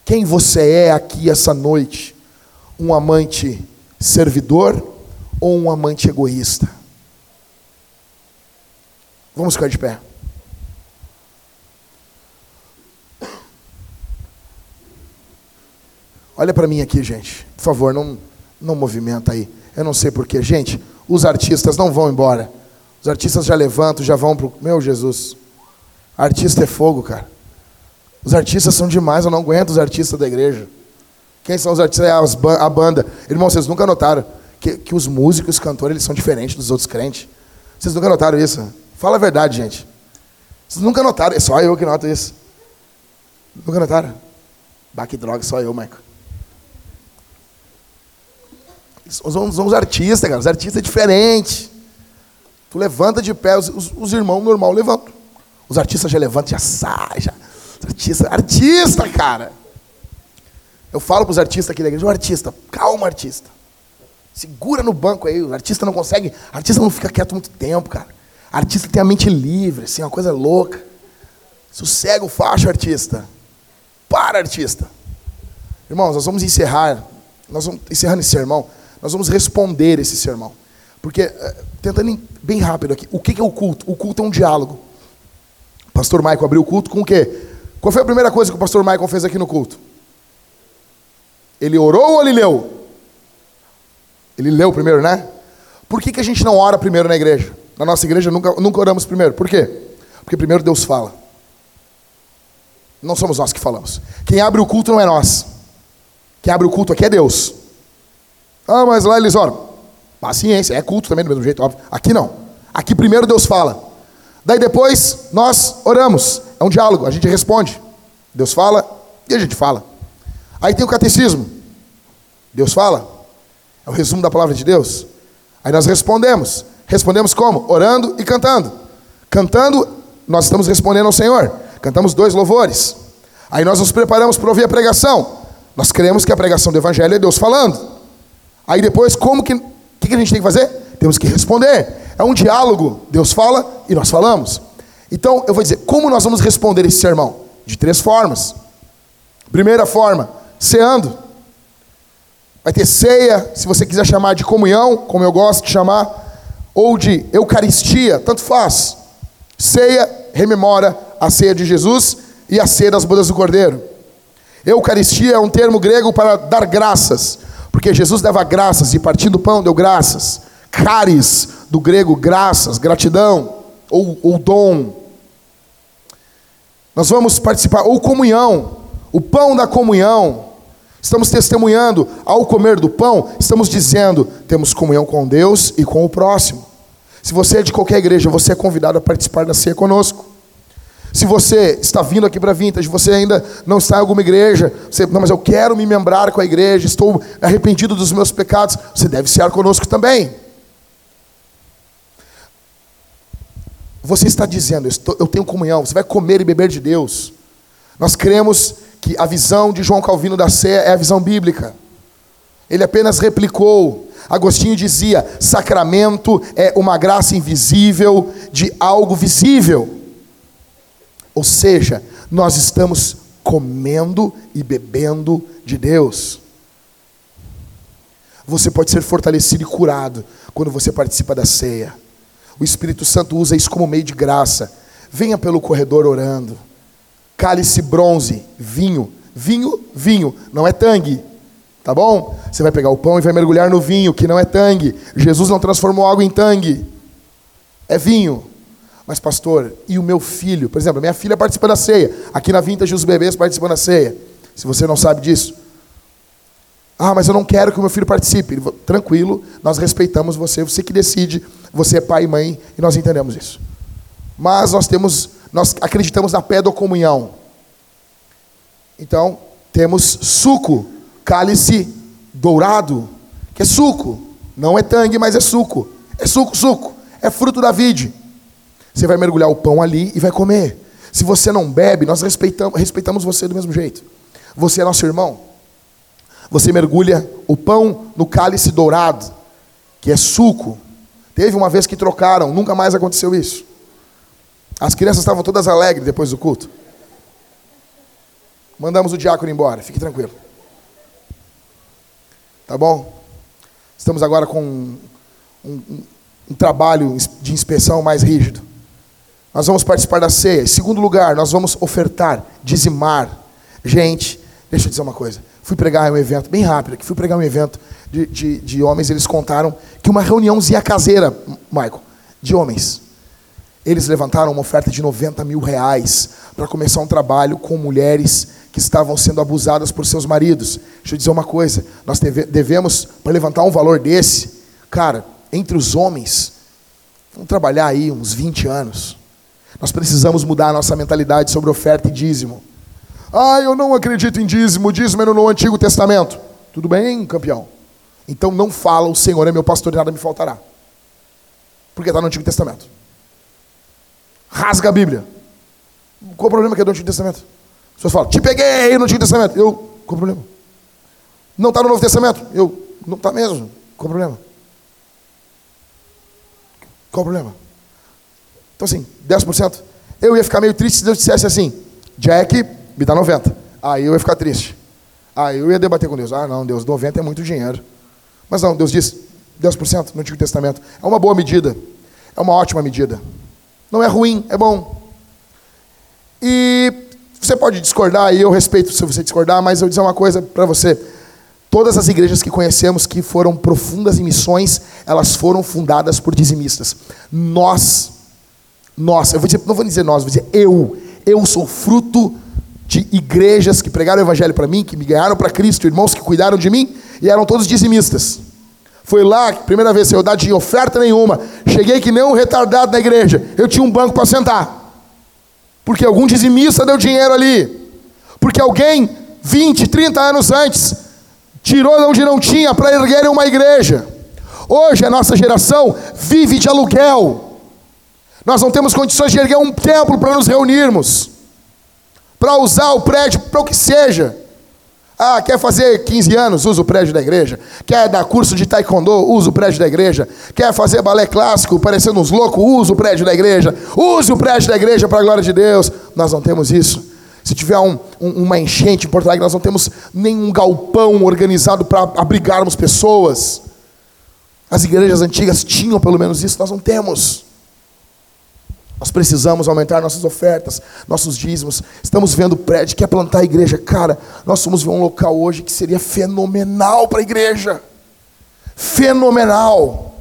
Quem você é aqui essa noite? Um amante servidor ou um amante egoísta? Vamos ficar de pé. Olha para mim aqui, gente. Por favor, não, não movimenta aí. Eu não sei porquê. Gente, os artistas não vão embora. Os artistas já levantam, já vão pro. Meu Jesus. Artista é fogo, cara. Os artistas são demais, eu não aguento os artistas da igreja. Quem são os artistas? É a banda. Irmão, vocês nunca notaram que, que os músicos, os cantores, eles são diferentes dos outros crentes? Vocês nunca notaram isso? Fala a verdade, gente. Vocês nunca notaram? É só eu que noto isso. Nunca notaram? Que droga, só eu, Michael. São, são os artistas, cara. Os artistas é diferente. Tu levanta de pé, os, os, os irmãos normal levantam. Os artistas já levantam, já saem, já. Artista, artista, cara. Eu falo para os artistas aqui da igreja, artista, calma, artista. Segura no banco aí, o artista não consegue, o artista não fica quieto muito tempo, cara. O artista tem a mente livre, assim, uma coisa louca. Sossega o facho, artista. Para, artista. Irmãos, nós vamos encerrar, nós vamos encerrando esse sermão, nós vamos responder esse sermão. Porque, eh, tentando bem rápido aqui, o que é o culto? O culto é um diálogo. O pastor Michael abriu o culto com o quê? Qual foi a primeira coisa que o pastor Michael fez aqui no culto? Ele orou ou ele leu? Ele leu primeiro, né? Por que, que a gente não ora primeiro na igreja? Na nossa igreja nunca, nunca oramos primeiro. Por quê? Porque primeiro Deus fala. Não somos nós que falamos. Quem abre o culto não é nós. Quem abre o culto aqui é Deus. Ah, mas lá eles oram. Paciência, é culto também do mesmo jeito, óbvio. Aqui não. Aqui primeiro Deus fala. Daí depois nós oramos. É um diálogo, a gente responde. Deus fala e a gente fala. Aí tem o catecismo. Deus fala. É o resumo da palavra de Deus. Aí nós respondemos. Respondemos como? Orando e cantando. Cantando, nós estamos respondendo ao Senhor. Cantamos dois louvores. Aí nós nos preparamos para ouvir a pregação. Nós cremos que a pregação do Evangelho é Deus falando. Aí depois, como que, que, que a gente tem que fazer? Temos que responder. É um diálogo. Deus fala e nós falamos. Então, eu vou dizer, como nós vamos responder esse sermão? De três formas. Primeira forma, ceando. Vai ter ceia, se você quiser chamar de comunhão, como eu gosto de chamar, ou de eucaristia, tanto faz. Ceia rememora a ceia de Jesus e a ceia das bodas do Cordeiro. Eucaristia é um termo grego para dar graças. Porque Jesus dava graças e partindo o pão deu graças. Caris, do grego graças, gratidão ou, ou dom. Nós vamos participar, ou comunhão, o pão da comunhão. Estamos testemunhando, ao comer do pão, estamos dizendo, temos comunhão com Deus e com o próximo. Se você é de qualquer igreja, você é convidado a participar da ceia conosco. Se você está vindo aqui para Vintage, você ainda não está em alguma igreja, você, não, mas eu quero me membrar com a igreja, estou arrependido dos meus pecados, você deve cear conosco também. Você está dizendo, eu, estou, eu tenho comunhão, você vai comer e beber de Deus. Nós cremos que a visão de João Calvino da ceia é a visão bíblica. Ele apenas replicou. Agostinho dizia: sacramento é uma graça invisível de algo visível. Ou seja, nós estamos comendo e bebendo de Deus. Você pode ser fortalecido e curado quando você participa da ceia. O Espírito Santo usa isso como meio de graça. Venha pelo corredor orando. Cálice bronze, vinho, vinho, vinho, não é tangue. Tá bom? Você vai pegar o pão e vai mergulhar no vinho, que não é tangue. Jesus não transformou água em tangue. É vinho. Mas, pastor, e o meu filho? Por exemplo, minha filha participa da ceia. Aqui na Vintage, os bebês participam da ceia. Se você não sabe disso. Ah, mas eu não quero que o meu filho participe. Tranquilo, nós respeitamos você, você que decide. Você é pai e mãe e nós entendemos isso. Mas nós temos, nós acreditamos na pedocomunhão. Então, temos suco, cálice dourado, que é suco. Não é tangue, mas é suco. É suco, suco. É fruto da vide. Você vai mergulhar o pão ali e vai comer. Se você não bebe, nós respeitamos, respeitamos você do mesmo jeito. Você é nosso irmão. Você mergulha o pão no cálice dourado, que é suco. Teve uma vez que trocaram, nunca mais aconteceu isso. As crianças estavam todas alegres depois do culto. Mandamos o diácono embora, fique tranquilo. Tá bom? Estamos agora com um, um, um trabalho de inspeção mais rígido. Nós vamos participar da ceia. Em segundo lugar, nós vamos ofertar, dizimar. Gente, deixa eu dizer uma coisa. Fui pregar um evento, bem rápido, que fui pregar um evento de, de, de homens, eles contaram que uma reuniãozinha caseira, Michael, de homens. Eles levantaram uma oferta de 90 mil reais para começar um trabalho com mulheres que estavam sendo abusadas por seus maridos. Deixa eu dizer uma coisa: nós devemos, para levantar um valor desse, cara, entre os homens, vamos trabalhar aí uns 20 anos. Nós precisamos mudar a nossa mentalidade sobre oferta e dízimo. Ah, eu não acredito em dízimo, dízimo era no Antigo Testamento. Tudo bem, campeão. Então não fala, o Senhor é meu pastor e nada me faltará. Porque está no Antigo Testamento. Rasga a Bíblia. Qual o problema que é do Antigo Testamento? As pessoas falam, te peguei no Antigo Testamento. Eu, qual o problema? Não está no Novo Testamento? Eu, não está mesmo. Qual o problema? Qual o problema? Então, assim, 10%. Eu ia ficar meio triste se Deus dissesse assim: Jack, me dá 90. Aí eu ia ficar triste. Aí eu ia debater com Deus: Ah, não, Deus, 90 é muito dinheiro. Mas não, Deus diz 10% no Antigo Testamento. É uma boa medida. É uma ótima medida. Não é ruim, é bom. E você pode discordar, e eu respeito se você discordar, mas eu vou dizer uma coisa para você. Todas as igrejas que conhecemos que foram profundas em missões, elas foram fundadas por dizimistas. Nós nós, eu vou dizer, não vou dizer nós, vou dizer eu. Eu sou fruto de igrejas que pregaram o evangelho para mim, que me ganharam para Cristo, irmãos que cuidaram de mim e eram todos dizimistas. Foi lá, primeira vez, eu dar de oferta nenhuma. Cheguei que nem um retardado na igreja. Eu tinha um banco para sentar. Porque algum dizimista deu dinheiro ali. Porque alguém, 20, 30 anos antes, tirou de onde não tinha para erguer uma igreja. Hoje a nossa geração vive de aluguel. Nós não temos condições de erguer um templo para nos reunirmos, para usar o prédio para o que seja. Ah, quer fazer 15 anos? Usa o prédio da igreja. Quer dar curso de taekwondo? Usa o prédio da igreja. Quer fazer balé clássico, parecendo uns loucos? Usa o prédio da igreja. Use o prédio da igreja para a glória de Deus. Nós não temos isso. Se tiver um, um, uma enchente em Porto Alegre, nós não temos nenhum galpão organizado para abrigarmos pessoas. As igrejas antigas tinham pelo menos isso, nós não temos. Nós precisamos aumentar nossas ofertas, nossos dízimos. Estamos vendo prédio, quer plantar a igreja. Cara, nós fomos ver um local hoje que seria fenomenal para a igreja. Fenomenal.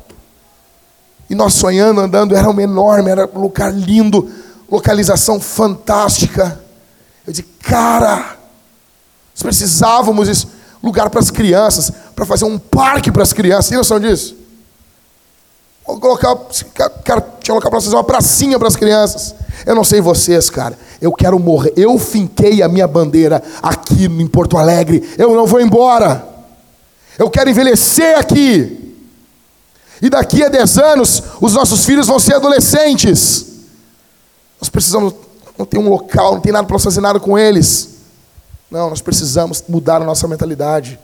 E nós sonhando, andando, era um enorme, era um lugar lindo, localização fantástica. Eu disse, cara, nós precisávamos isso. Lugar para as crianças, para fazer um parque para as crianças. Tem noção disso? Vou colocar, tinha colocar para fazer uma pracinha para as crianças. Eu não sei vocês, cara. Eu quero morrer. Eu finquei a minha bandeira aqui em Porto Alegre. Eu não vou embora. Eu quero envelhecer aqui. E daqui a 10 anos, os nossos filhos vão ser adolescentes. Nós precisamos, não tem um local, não tem nada para fazer nada com eles. Não, nós precisamos mudar a nossa mentalidade.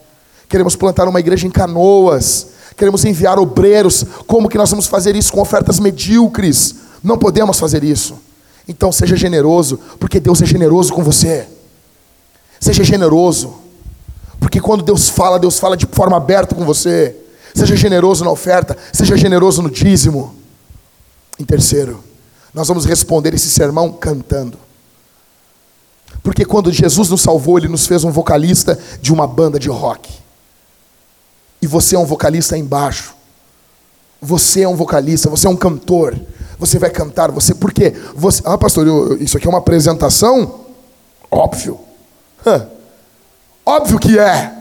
Queremos plantar uma igreja em canoas queremos enviar obreiros, como que nós vamos fazer isso com ofertas medíocres? Não podemos fazer isso. Então seja generoso, porque Deus é generoso com você. Seja generoso, porque quando Deus fala, Deus fala de forma aberta com você. Seja generoso na oferta, seja generoso no dízimo. Em terceiro, nós vamos responder esse sermão cantando. Porque quando Jesus nos salvou, Ele nos fez um vocalista de uma banda de rock. E você é um vocalista embaixo. Você é um vocalista, você é um cantor. Você vai cantar, você. Por quê? Você, ah, pastor, eu, isso aqui é uma apresentação? Óbvio. Hã. Óbvio que é.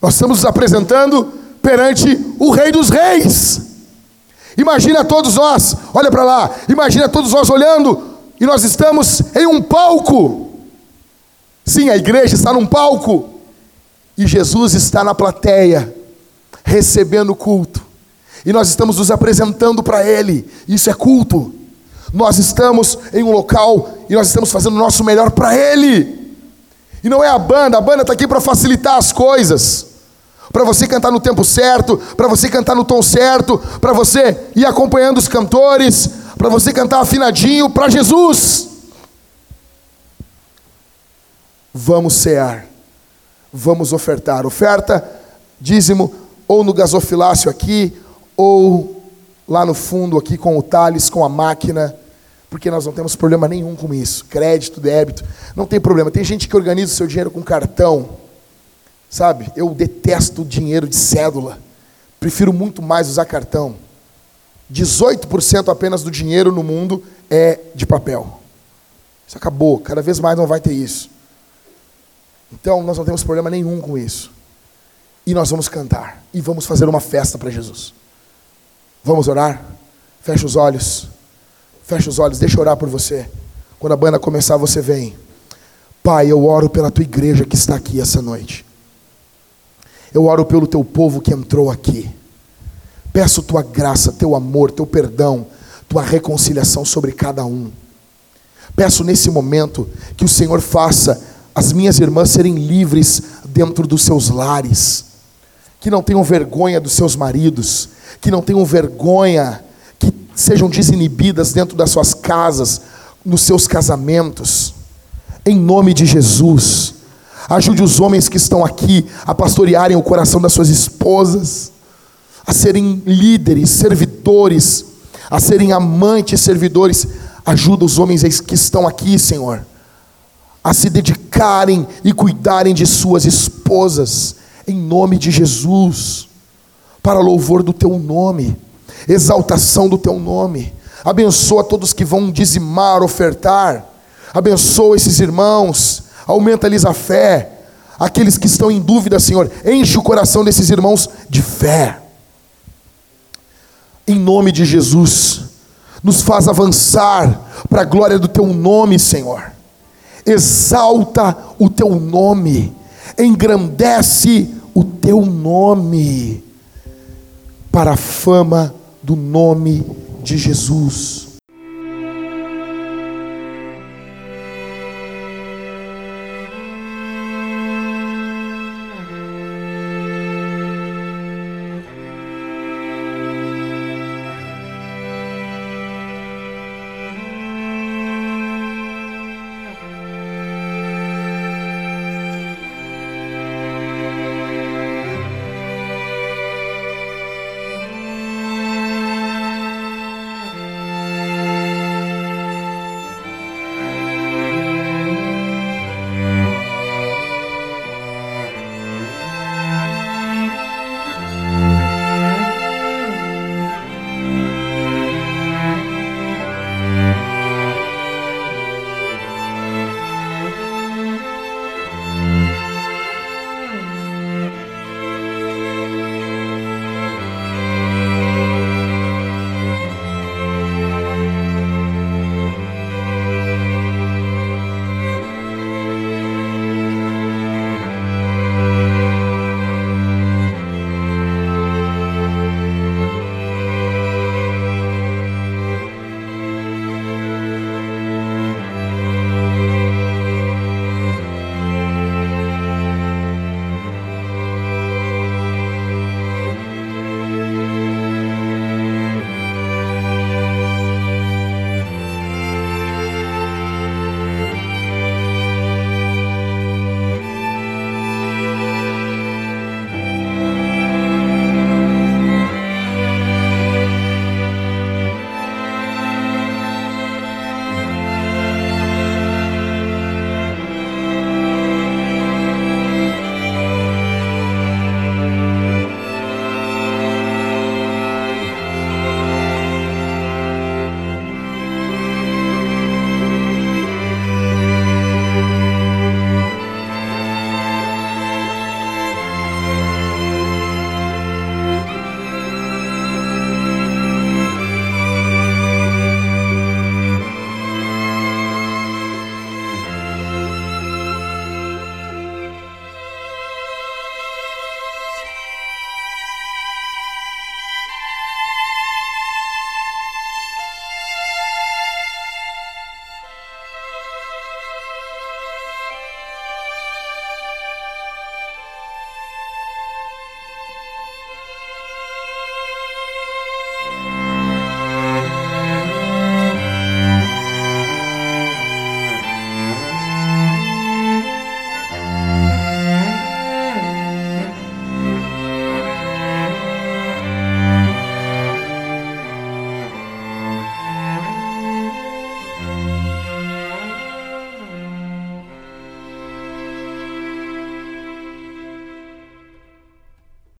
Nós estamos nos apresentando perante o Rei dos Reis. Imagina todos nós, olha para lá, imagina todos nós olhando, e nós estamos em um palco. Sim, a igreja está num palco, e Jesus está na plateia, recebendo culto, e nós estamos nos apresentando para Ele, isso é culto. Nós estamos em um local e nós estamos fazendo o nosso melhor para Ele. E não é a banda, a banda está aqui para facilitar as coisas para você cantar no tempo certo, para você cantar no tom certo, para você ir acompanhando os cantores, para você cantar afinadinho para Jesus. Vamos cear, vamos ofertar. Oferta, dízimo, ou no gasofilácio aqui, ou lá no fundo aqui com o Thales, com a máquina, porque nós não temos problema nenhum com isso. Crédito, débito, não tem problema. Tem gente que organiza o seu dinheiro com cartão. Sabe, eu detesto dinheiro de cédula. Prefiro muito mais usar cartão. 18% apenas do dinheiro no mundo é de papel. Isso acabou, cada vez mais não vai ter isso. Então, nós não temos problema nenhum com isso. E nós vamos cantar e vamos fazer uma festa para Jesus. Vamos orar? Fecha os olhos. Fecha os olhos, deixa eu orar por você. Quando a banda começar, você vem. Pai, eu oro pela tua igreja que está aqui essa noite. Eu oro pelo teu povo que entrou aqui. Peço tua graça, teu amor, teu perdão, tua reconciliação sobre cada um. Peço nesse momento que o Senhor faça as minhas irmãs serem livres dentro dos seus lares, que não tenham vergonha dos seus maridos, que não tenham vergonha, que sejam desinibidas dentro das suas casas, nos seus casamentos, em nome de Jesus. Ajude os homens que estão aqui a pastorearem o coração das suas esposas, a serem líderes, servidores, a serem amantes, servidores. Ajuda os homens que estão aqui, Senhor, a se dedicarem e cuidarem de suas esposas, em nome de Jesus, para louvor do Teu nome, exaltação do Teu nome. Abençoa todos que vão dizimar, ofertar. Abençoa esses irmãos aumenta-lhes a fé. Aqueles que estão em dúvida, Senhor, enche o coração desses irmãos de fé. Em nome de Jesus, nos faz avançar para a glória do Teu nome, Senhor. Exalta o Teu nome, engrandece o Teu nome, para a fama do nome de Jesus.